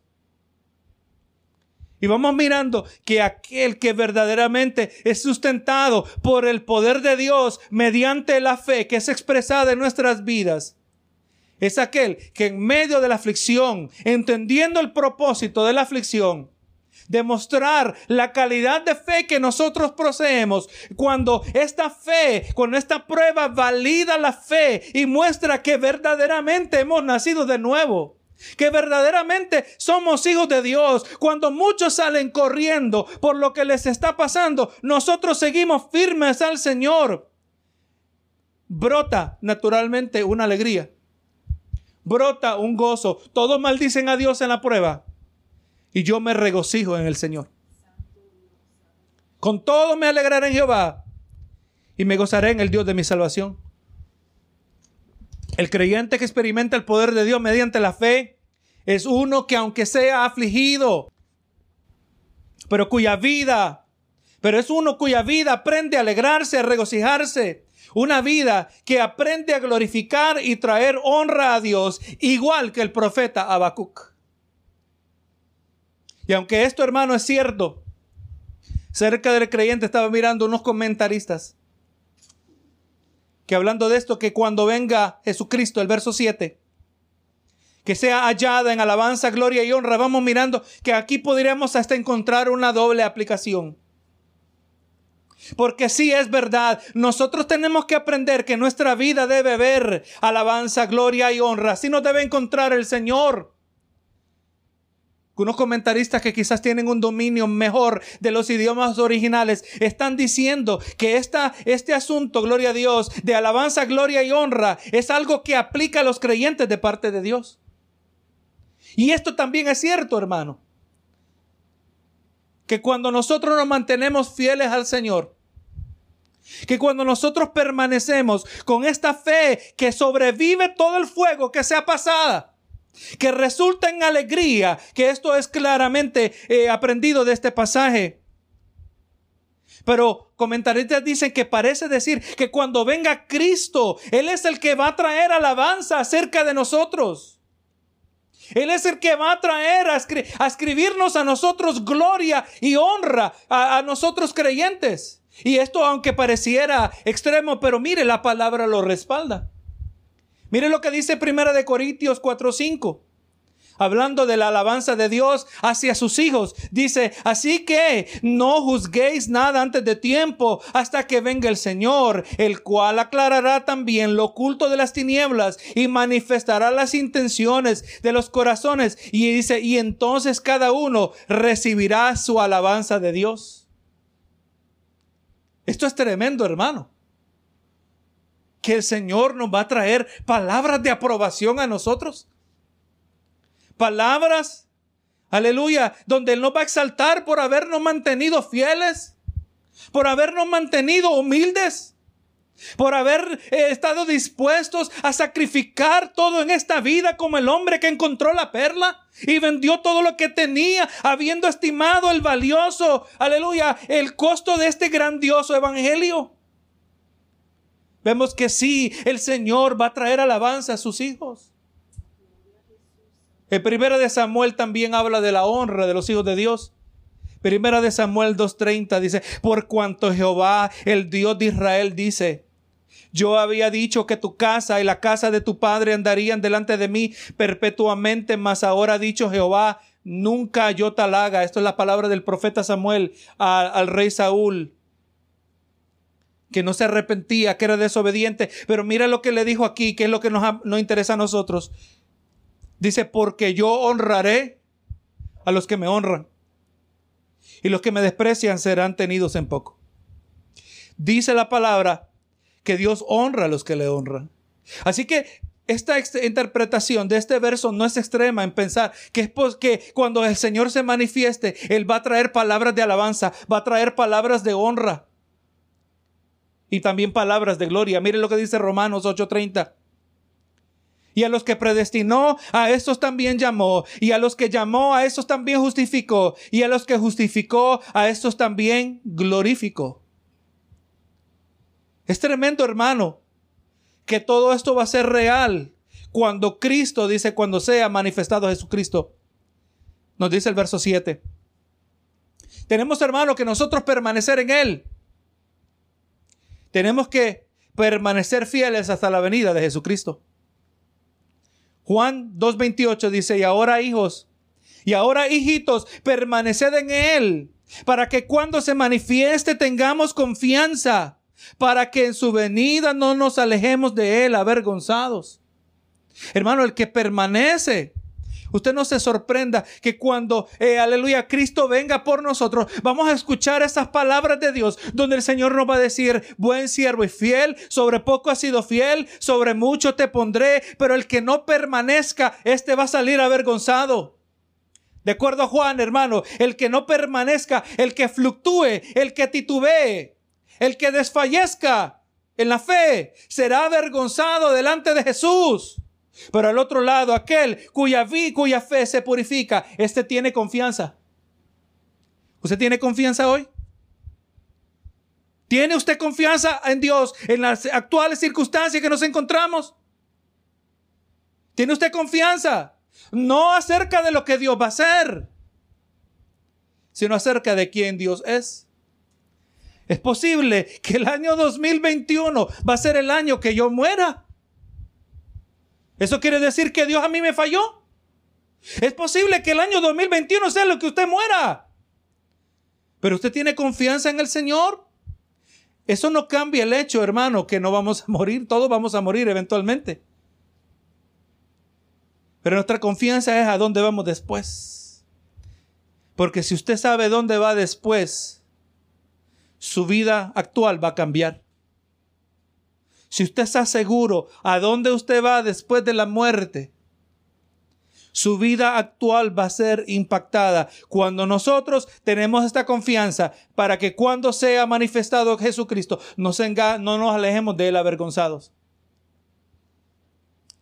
Y vamos mirando que aquel que verdaderamente es sustentado por el poder de Dios mediante la fe que es expresada en nuestras vidas, es aquel que en medio de la aflicción, entendiendo el propósito de la aflicción, demostrar la calidad de fe que nosotros poseemos. Cuando esta fe, cuando esta prueba valida la fe y muestra que verdaderamente hemos nacido de nuevo. Que verdaderamente somos hijos de Dios. Cuando muchos salen corriendo por lo que les está pasando, nosotros seguimos firmes al Señor. Brota naturalmente una alegría. Brota un gozo. Todos maldicen a Dios en la prueba y yo me regocijo en el Señor. Con todo me alegraré en Jehová y me gozaré en el Dios de mi salvación. El creyente que experimenta el poder de Dios mediante la fe es uno que aunque sea afligido, pero cuya vida, pero es uno cuya vida aprende a alegrarse, a regocijarse. Una vida que aprende a glorificar y traer honra a Dios, igual que el profeta Habacuc. Y aunque esto, hermano, es cierto, cerca del creyente estaba mirando unos comentaristas que hablando de esto, que cuando venga Jesucristo, el verso 7, que sea hallada en alabanza, gloria y honra. Vamos mirando que aquí podríamos hasta encontrar una doble aplicación. Porque sí es verdad, nosotros tenemos que aprender que nuestra vida debe ver alabanza, gloria y honra. Así nos debe encontrar el Señor. Unos comentaristas que quizás tienen un dominio mejor de los idiomas originales están diciendo que esta, este asunto, gloria a Dios, de alabanza, gloria y honra, es algo que aplica a los creyentes de parte de Dios. Y esto también es cierto, hermano. Que cuando nosotros nos mantenemos fieles al Señor, que cuando nosotros permanecemos con esta fe que sobrevive todo el fuego que sea pasada, que resulta en alegría, que esto es claramente eh, aprendido de este pasaje. Pero comentaristas dicen que parece decir que cuando venga Cristo, Él es el que va a traer alabanza acerca de nosotros. Él es el que va a traer a, escribirnos a nosotros gloria y honra a, a nosotros creyentes. Y esto aunque pareciera extremo, pero mire, la palabra lo respalda. Mire lo que dice Primera de Corintios 4:5. Hablando de la alabanza de Dios hacia sus hijos, dice, así que no juzguéis nada antes de tiempo hasta que venga el Señor, el cual aclarará también lo oculto de las tinieblas y manifestará las intenciones de los corazones. Y dice, y entonces cada uno recibirá su alabanza de Dios. Esto es tremendo, hermano que el Señor nos va a traer palabras de aprobación a nosotros. Palabras, aleluya, donde Él nos va a exaltar por habernos mantenido fieles, por habernos mantenido humildes, por haber eh, estado dispuestos a sacrificar todo en esta vida como el hombre que encontró la perla y vendió todo lo que tenía, habiendo estimado el valioso, aleluya, el costo de este grandioso evangelio. Vemos que sí, el Señor va a traer alabanza a sus hijos. El primero de Samuel también habla de la honra de los hijos de Dios. Primera de Samuel 2.30 dice, por cuanto Jehová, el Dios de Israel, dice, yo había dicho que tu casa y la casa de tu padre andarían delante de mí perpetuamente, mas ahora ha dicho Jehová, nunca yo tal haga. Esto es la palabra del profeta Samuel al rey Saúl que no se arrepentía, que era desobediente. Pero mira lo que le dijo aquí, que es lo que nos, nos interesa a nosotros. Dice, porque yo honraré a los que me honran. Y los que me desprecian serán tenidos en poco. Dice la palabra que Dios honra a los que le honran. Así que esta interpretación de este verso no es extrema en pensar que es porque cuando el Señor se manifieste, Él va a traer palabras de alabanza, va a traer palabras de honra y también palabras de gloria. Mire lo que dice Romanos 8:30. Y a los que predestinó, a estos también llamó. Y a los que llamó, a estos también justificó. Y a los que justificó, a estos también glorificó. Es tremendo, hermano, que todo esto va a ser real cuando Cristo, dice, cuando sea manifestado Jesucristo. Nos dice el verso 7. Tenemos, hermano, que nosotros permanecer en Él tenemos que permanecer fieles hasta la venida de Jesucristo. Juan 2.28 dice, y ahora hijos, y ahora hijitos, permaneced en Él, para que cuando se manifieste tengamos confianza, para que en su venida no nos alejemos de Él avergonzados. Hermano, el que permanece Usted no se sorprenda que cuando, eh, aleluya, Cristo venga por nosotros, vamos a escuchar esas palabras de Dios, donde el Señor nos va a decir, buen siervo y fiel, sobre poco has sido fiel, sobre mucho te pondré, pero el que no permanezca, este va a salir avergonzado. De acuerdo a Juan, hermano, el que no permanezca, el que fluctúe, el que titubee, el que desfallezca en la fe, será avergonzado delante de Jesús. Pero al otro lado, aquel cuya, vi, cuya fe se purifica, este tiene confianza. ¿Usted tiene confianza hoy? ¿Tiene usted confianza en Dios en las actuales circunstancias que nos encontramos? ¿Tiene usted confianza? No acerca de lo que Dios va a hacer, sino acerca de quién Dios es. Es posible que el año 2021 va a ser el año que yo muera. ¿Eso quiere decir que Dios a mí me falló? Es posible que el año 2021 sea lo que usted muera. Pero usted tiene confianza en el Señor. Eso no cambia el hecho, hermano, que no vamos a morir. Todos vamos a morir eventualmente. Pero nuestra confianza es a dónde vamos después. Porque si usted sabe dónde va después, su vida actual va a cambiar. Si usted está seguro a dónde usted va después de la muerte, su vida actual va a ser impactada cuando nosotros tenemos esta confianza para que cuando sea manifestado Jesucristo no, no nos alejemos de él avergonzados.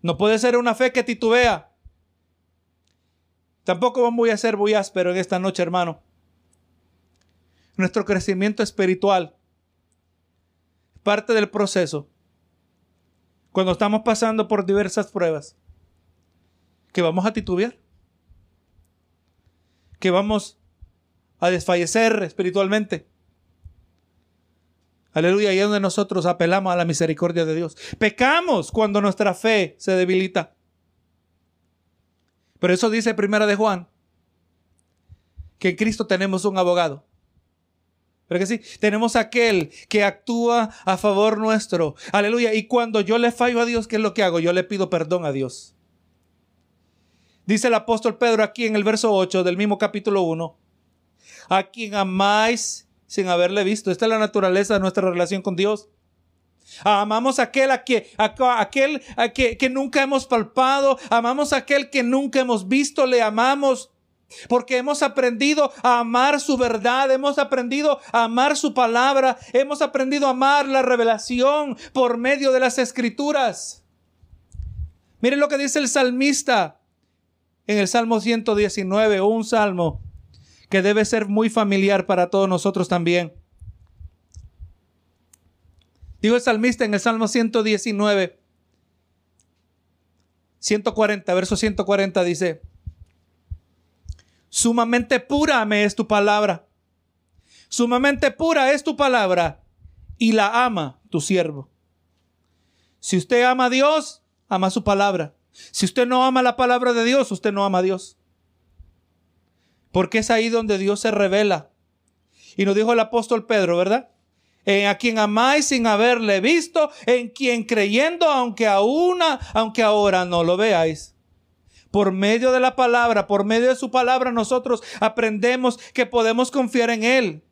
No puede ser una fe que titubea. Tampoco voy a ser muy áspero en esta noche, hermano. Nuestro crecimiento espiritual, parte del proceso, cuando estamos pasando por diversas pruebas, que vamos a titubear, que vamos a desfallecer espiritualmente. Aleluya, ahí es donde nosotros apelamos a la misericordia de Dios. Pecamos cuando nuestra fe se debilita. Pero eso dice Primera de Juan, que en Cristo tenemos un abogado. Pero que sí, tenemos aquel que actúa a favor nuestro. Aleluya. Y cuando yo le fallo a Dios, ¿qué es lo que hago? Yo le pido perdón a Dios. Dice el apóstol Pedro aquí en el verso 8 del mismo capítulo 1, a quien amáis sin haberle visto. Esta es la naturaleza de nuestra relación con Dios. Amamos a aquel, a que, aquel a que, que nunca hemos palpado. Amamos a aquel que nunca hemos visto. Le amamos porque hemos aprendido a amar su verdad, hemos aprendido a amar su palabra, hemos aprendido a amar la revelación por medio de las escrituras. Miren lo que dice el salmista en el Salmo 119, un salmo que debe ser muy familiar para todos nosotros también. Digo el salmista en el Salmo 119, 140, verso 140 dice, sumamente pura me es tu palabra, sumamente pura es tu palabra y la ama tu siervo. Si usted ama a Dios, ama su palabra. Si usted no ama la palabra de Dios, usted no ama a Dios. Porque es ahí donde Dios se revela. Y nos dijo el apóstol Pedro, ¿verdad? En a quien amáis sin haberle visto, en quien creyendo, aunque aún, aunque ahora no lo veáis. Por medio de la palabra, por medio de su palabra, nosotros aprendemos que podemos confiar en Él.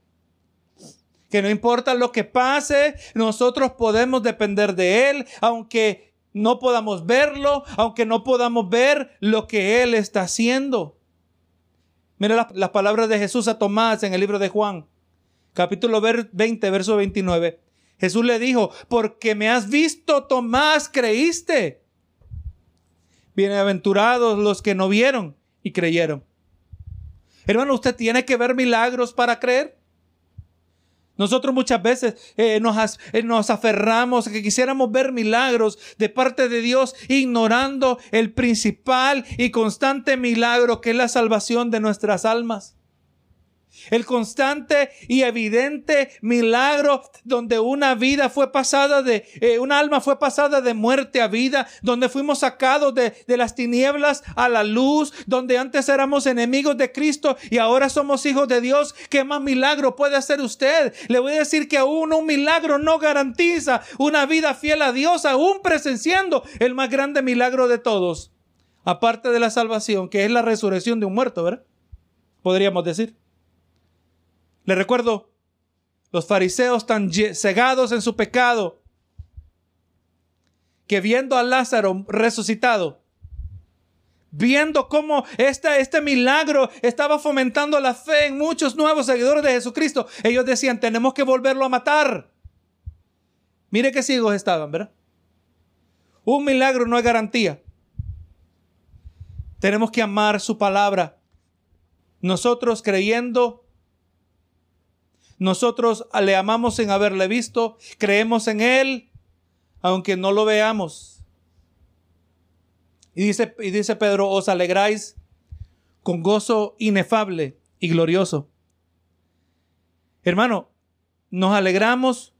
Que no importa lo que pase, nosotros podemos depender de Él, aunque no podamos verlo, aunque no podamos ver lo que Él está haciendo. Mira las, palabras de Jesús a Tomás en el libro de Juan, capítulo 20, verso 29. Jesús le dijo, porque me has visto, Tomás, creíste. Bienaventurados los que no vieron y creyeron. Hermano, usted tiene que ver milagros para creer. Nosotros muchas veces eh, nos, eh, nos aferramos a que quisiéramos ver milagros de parte de Dios, ignorando el principal y constante milagro que es la salvación de nuestras almas. El constante y evidente milagro donde una vida fue pasada de, eh, una alma fue pasada de muerte a vida, donde fuimos sacados de, de las tinieblas a la luz, donde antes éramos enemigos de Cristo y ahora somos hijos de Dios. ¿Qué más milagro puede hacer usted? Le voy a decir que aún un milagro no garantiza una vida fiel a Dios, aún presenciando el más grande milagro de todos. Aparte de la salvación, que es la resurrección de un muerto, ¿verdad? Podríamos decir. Le recuerdo, los fariseos tan cegados en su pecado, que viendo a Lázaro resucitado, viendo cómo este, este milagro estaba fomentando la fe en muchos nuevos seguidores de Jesucristo, ellos decían, tenemos que volverlo a matar. Mire qué ciegos estaban, ¿verdad? Un milagro no es garantía. Tenemos que amar su palabra. Nosotros creyendo nosotros le amamos sin haberle visto, creemos en Él, aunque no lo veamos. Y dice, y dice Pedro, os alegráis con gozo inefable y glorioso. Hermano, nos alegramos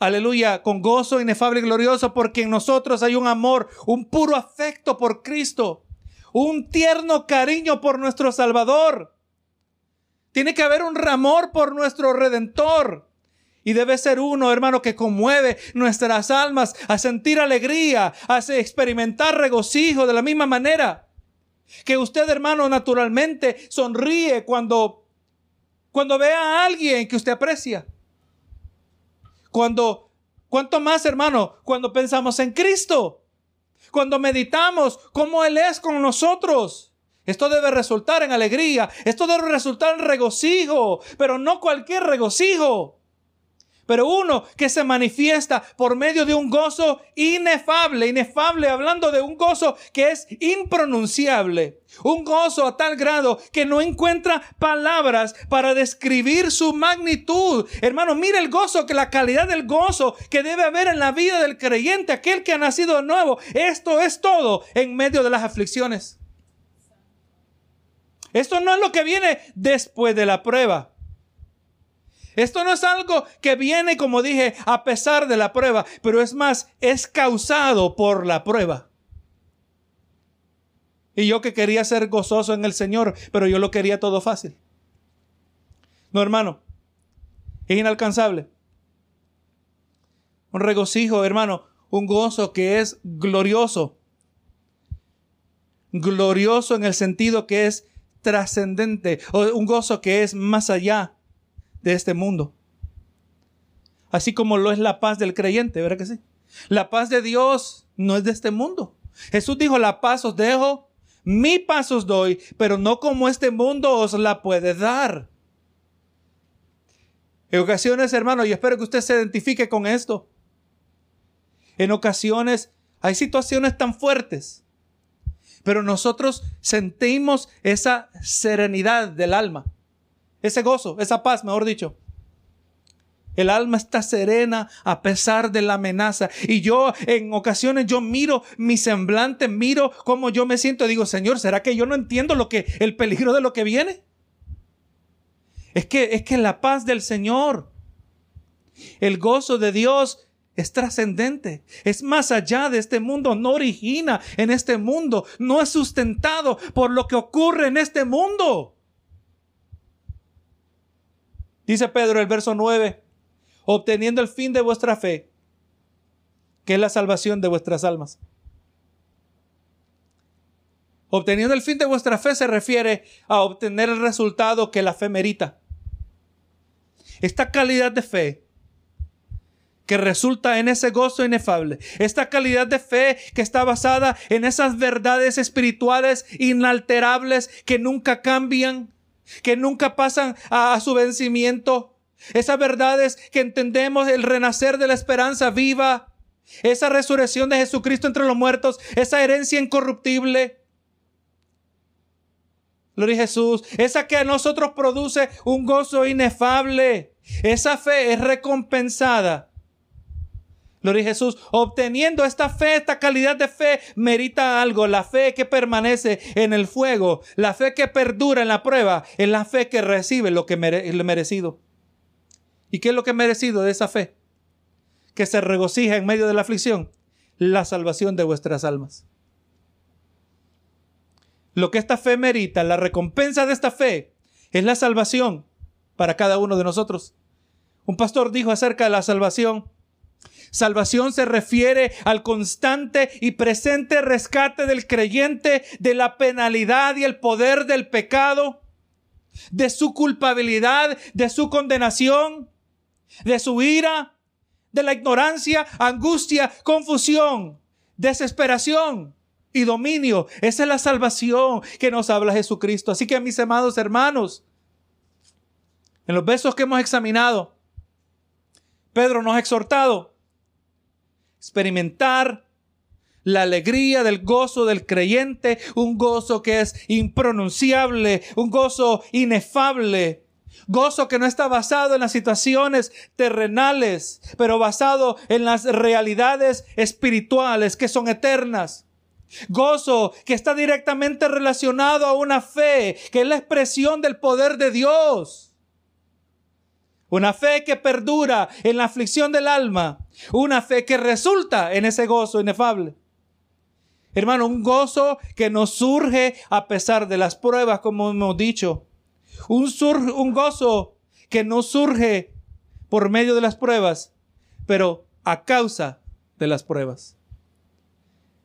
aleluya, con gozo inefable y glorioso, porque en nosotros hay un amor, un puro afecto por Cristo, un tierno cariño por nuestro Salvador. Tiene que haber un amor por nuestro Redentor. Y debe ser uno, hermano, que conmueve nuestras almas a sentir alegría, a experimentar regocijo de la misma manera. Que usted, hermano, naturalmente sonríe cuando, cuando ve a alguien que usted aprecia. Cuando, ¿cuánto más, hermano? Cuando pensamos en Cristo. Cuando meditamos cómo Él es con nosotros. Esto debe resultar en alegría. Esto debe resultar en regocijo. Pero no cualquier regocijo pero uno que se manifiesta por medio de un gozo inefable, inefable, hablando de un gozo que es impronunciable, un gozo a tal grado que no encuentra palabras para describir su magnitud. Hermano, mire el gozo, que la calidad del gozo que debe haber en la vida del creyente, aquel que ha nacido de nuevo. Esto es todo en medio de las aflicciones. Esto no es lo que viene después de la prueba. Esto no es algo que viene, como dije, a pesar de la prueba, pero es más, es causado por la prueba. Y yo que quería ser gozoso en el Señor, pero yo lo quería todo fácil. No, hermano, es inalcanzable. Un regocijo, hermano, un gozo que es glorioso. Glorioso en el sentido que es trascendente, o un gozo que es más allá de este mundo. Así como lo es la paz del creyente, ¿verdad que sí? La paz de Dios no es de este mundo. Jesús dijo, la paz os dejo, mi paz os doy, pero no como este mundo os la puede dar. En ocasiones, hermano, y espero que usted se identifique con esto. En ocasiones hay situaciones tan fuertes, pero nosotros sentimos esa serenidad del alma ese gozo, esa paz, mejor dicho. El alma está serena a pesar de la amenaza. Y yo en ocasiones yo miro mi semblante, miro cómo yo me siento digo, Señor, ¿será que yo no entiendo lo que el peligro de lo que viene? Es que es que la paz del Señor, el gozo de Dios es trascendente, es más allá de este mundo, no origina en este mundo, no es sustentado por lo que ocurre en este mundo. Dice Pedro el verso 9, obteniendo el fin de vuestra fe, que es la salvación de vuestras almas. Obteniendo el fin de vuestra fe se refiere a obtener el resultado que la fe merita. Esta calidad de fe que resulta en ese gozo inefable. Esta calidad de fe que está basada en esas verdades espirituales inalterables que nunca cambian, que nunca pasan a, su vencimiento. Esas verdades que entendemos el renacer de la esperanza viva, esa resurrección de Jesucristo entre los muertos, esa herencia incorruptible. Gloria a Jesús, esa que a nosotros produce un gozo inefable. Esa fe es recompensada Gloria a Jesús. Obteniendo esta fe, esta calidad de fe, merita algo. La fe que permanece en el fuego, la fe que perdura en la prueba, es la fe que recibe lo que es merecido. ¿Y qué es lo que es merecido de esa fe? Que se regocija en medio de la aflicción, la salvación de vuestras almas. Lo que esta fe merita, la recompensa de esta fe, es la salvación para cada uno de nosotros. Un pastor dijo acerca de la salvación, Salvación se refiere al constante y presente rescate del creyente de la penalidad y el poder del pecado, de su culpabilidad, de su condenación, de su ira, de la ignorancia, angustia, confusión, desesperación y dominio. Esa es la salvación que nos habla Jesucristo. Así que mis amados hermanos, en los versos que hemos examinado, Pedro nos ha exhortado experimentar la alegría del gozo del creyente, un gozo que es impronunciable, un gozo inefable, gozo que no está basado en las situaciones terrenales, pero basado en las realidades espirituales que son eternas. Gozo que está directamente relacionado a una fe, que es la expresión del poder de Dios. Una fe que perdura en la aflicción del alma. Una fe que resulta en ese gozo inefable. Hermano, un gozo que nos surge a pesar de las pruebas, como hemos dicho. Un, un gozo que no surge por medio de las pruebas, pero a causa de las pruebas.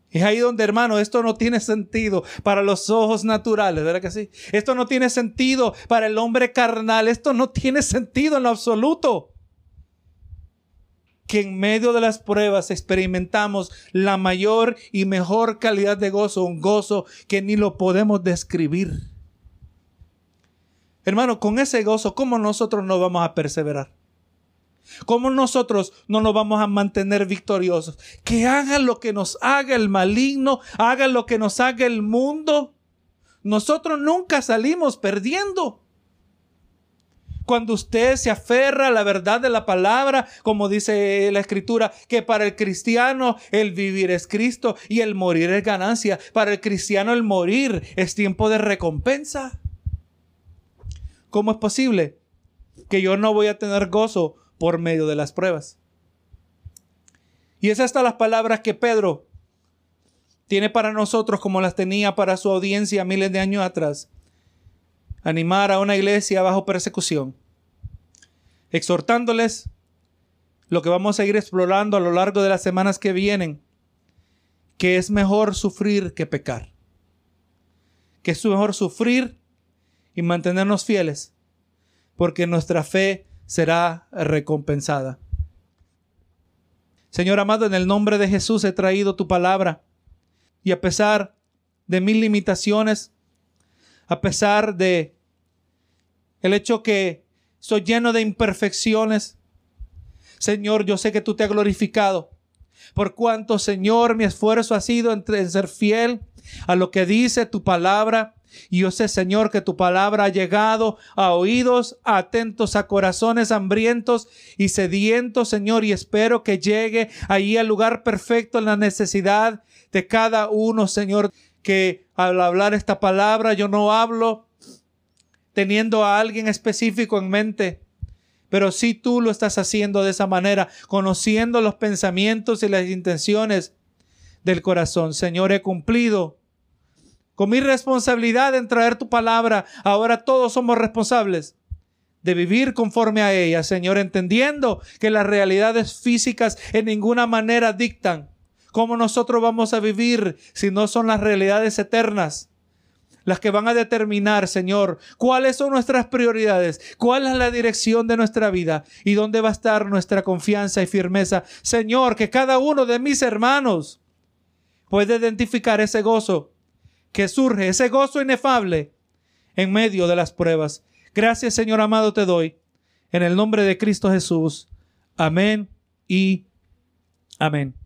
Es ahí donde, hermano, esto no tiene sentido para los ojos naturales, ¿verdad que sí? Esto no tiene sentido para el hombre carnal, esto no tiene sentido en lo absoluto. Que en medio de las pruebas experimentamos la mayor y mejor calidad de gozo, un gozo que ni lo podemos describir. Hermano, con ese gozo, ¿cómo nosotros no vamos a perseverar? ¿Cómo nosotros no nos vamos a mantener victoriosos? Que haga lo que nos haga el maligno, haga lo que nos haga el mundo. Nosotros nunca salimos perdiendo. Cuando usted se aferra a la verdad de la palabra, como dice la escritura, que para el cristiano el vivir es Cristo y el morir es ganancia. Para el cristiano el morir es tiempo de recompensa. ¿Cómo es posible que yo no voy a tener gozo por medio de las pruebas. Y es hasta las palabras que Pedro tiene para nosotros como las tenía para su audiencia miles de años atrás. Animar a una iglesia bajo persecución, exhortándoles lo que vamos a ir explorando a lo largo de las semanas que vienen, que es mejor sufrir que pecar, que es mejor sufrir y mantenernos fieles, porque nuestra fe será recompensada. Señor amado, en el nombre de Jesús he traído tu palabra y a pesar de mil limitaciones, a pesar de el hecho que soy lleno de imperfecciones, Señor, yo sé que tú te has glorificado. Por cuanto, Señor, mi esfuerzo ha sido en ser fiel a lo que dice tu palabra y yo sé, Señor, que tu palabra ha llegado a oídos atentos, a corazones hambrientos y sedientos, Señor, y espero que llegue ahí al lugar perfecto en la necesidad de cada uno, Señor, que al hablar esta palabra yo no hablo teniendo a alguien específico en mente, pero si tú lo estás haciendo de esa manera, conociendo los pensamientos y las intenciones del corazón. Señor, he cumplido con mi responsabilidad en traer tu palabra, ahora todos somos responsables de vivir conforme a ella, Señor, entendiendo que las realidades físicas en ninguna manera dictan cómo nosotros vamos a vivir si no son las realidades eternas las que van a determinar, Señor, cuáles son nuestras prioridades, cuál es la dirección de nuestra vida y dónde va a estar nuestra confianza y firmeza. Señor, que cada uno de mis hermanos pueda identificar ese gozo que surge, ese gozo inefable en medio de las pruebas. Gracias Señor amado te doy. En el nombre de Cristo Jesús. Amén y amén.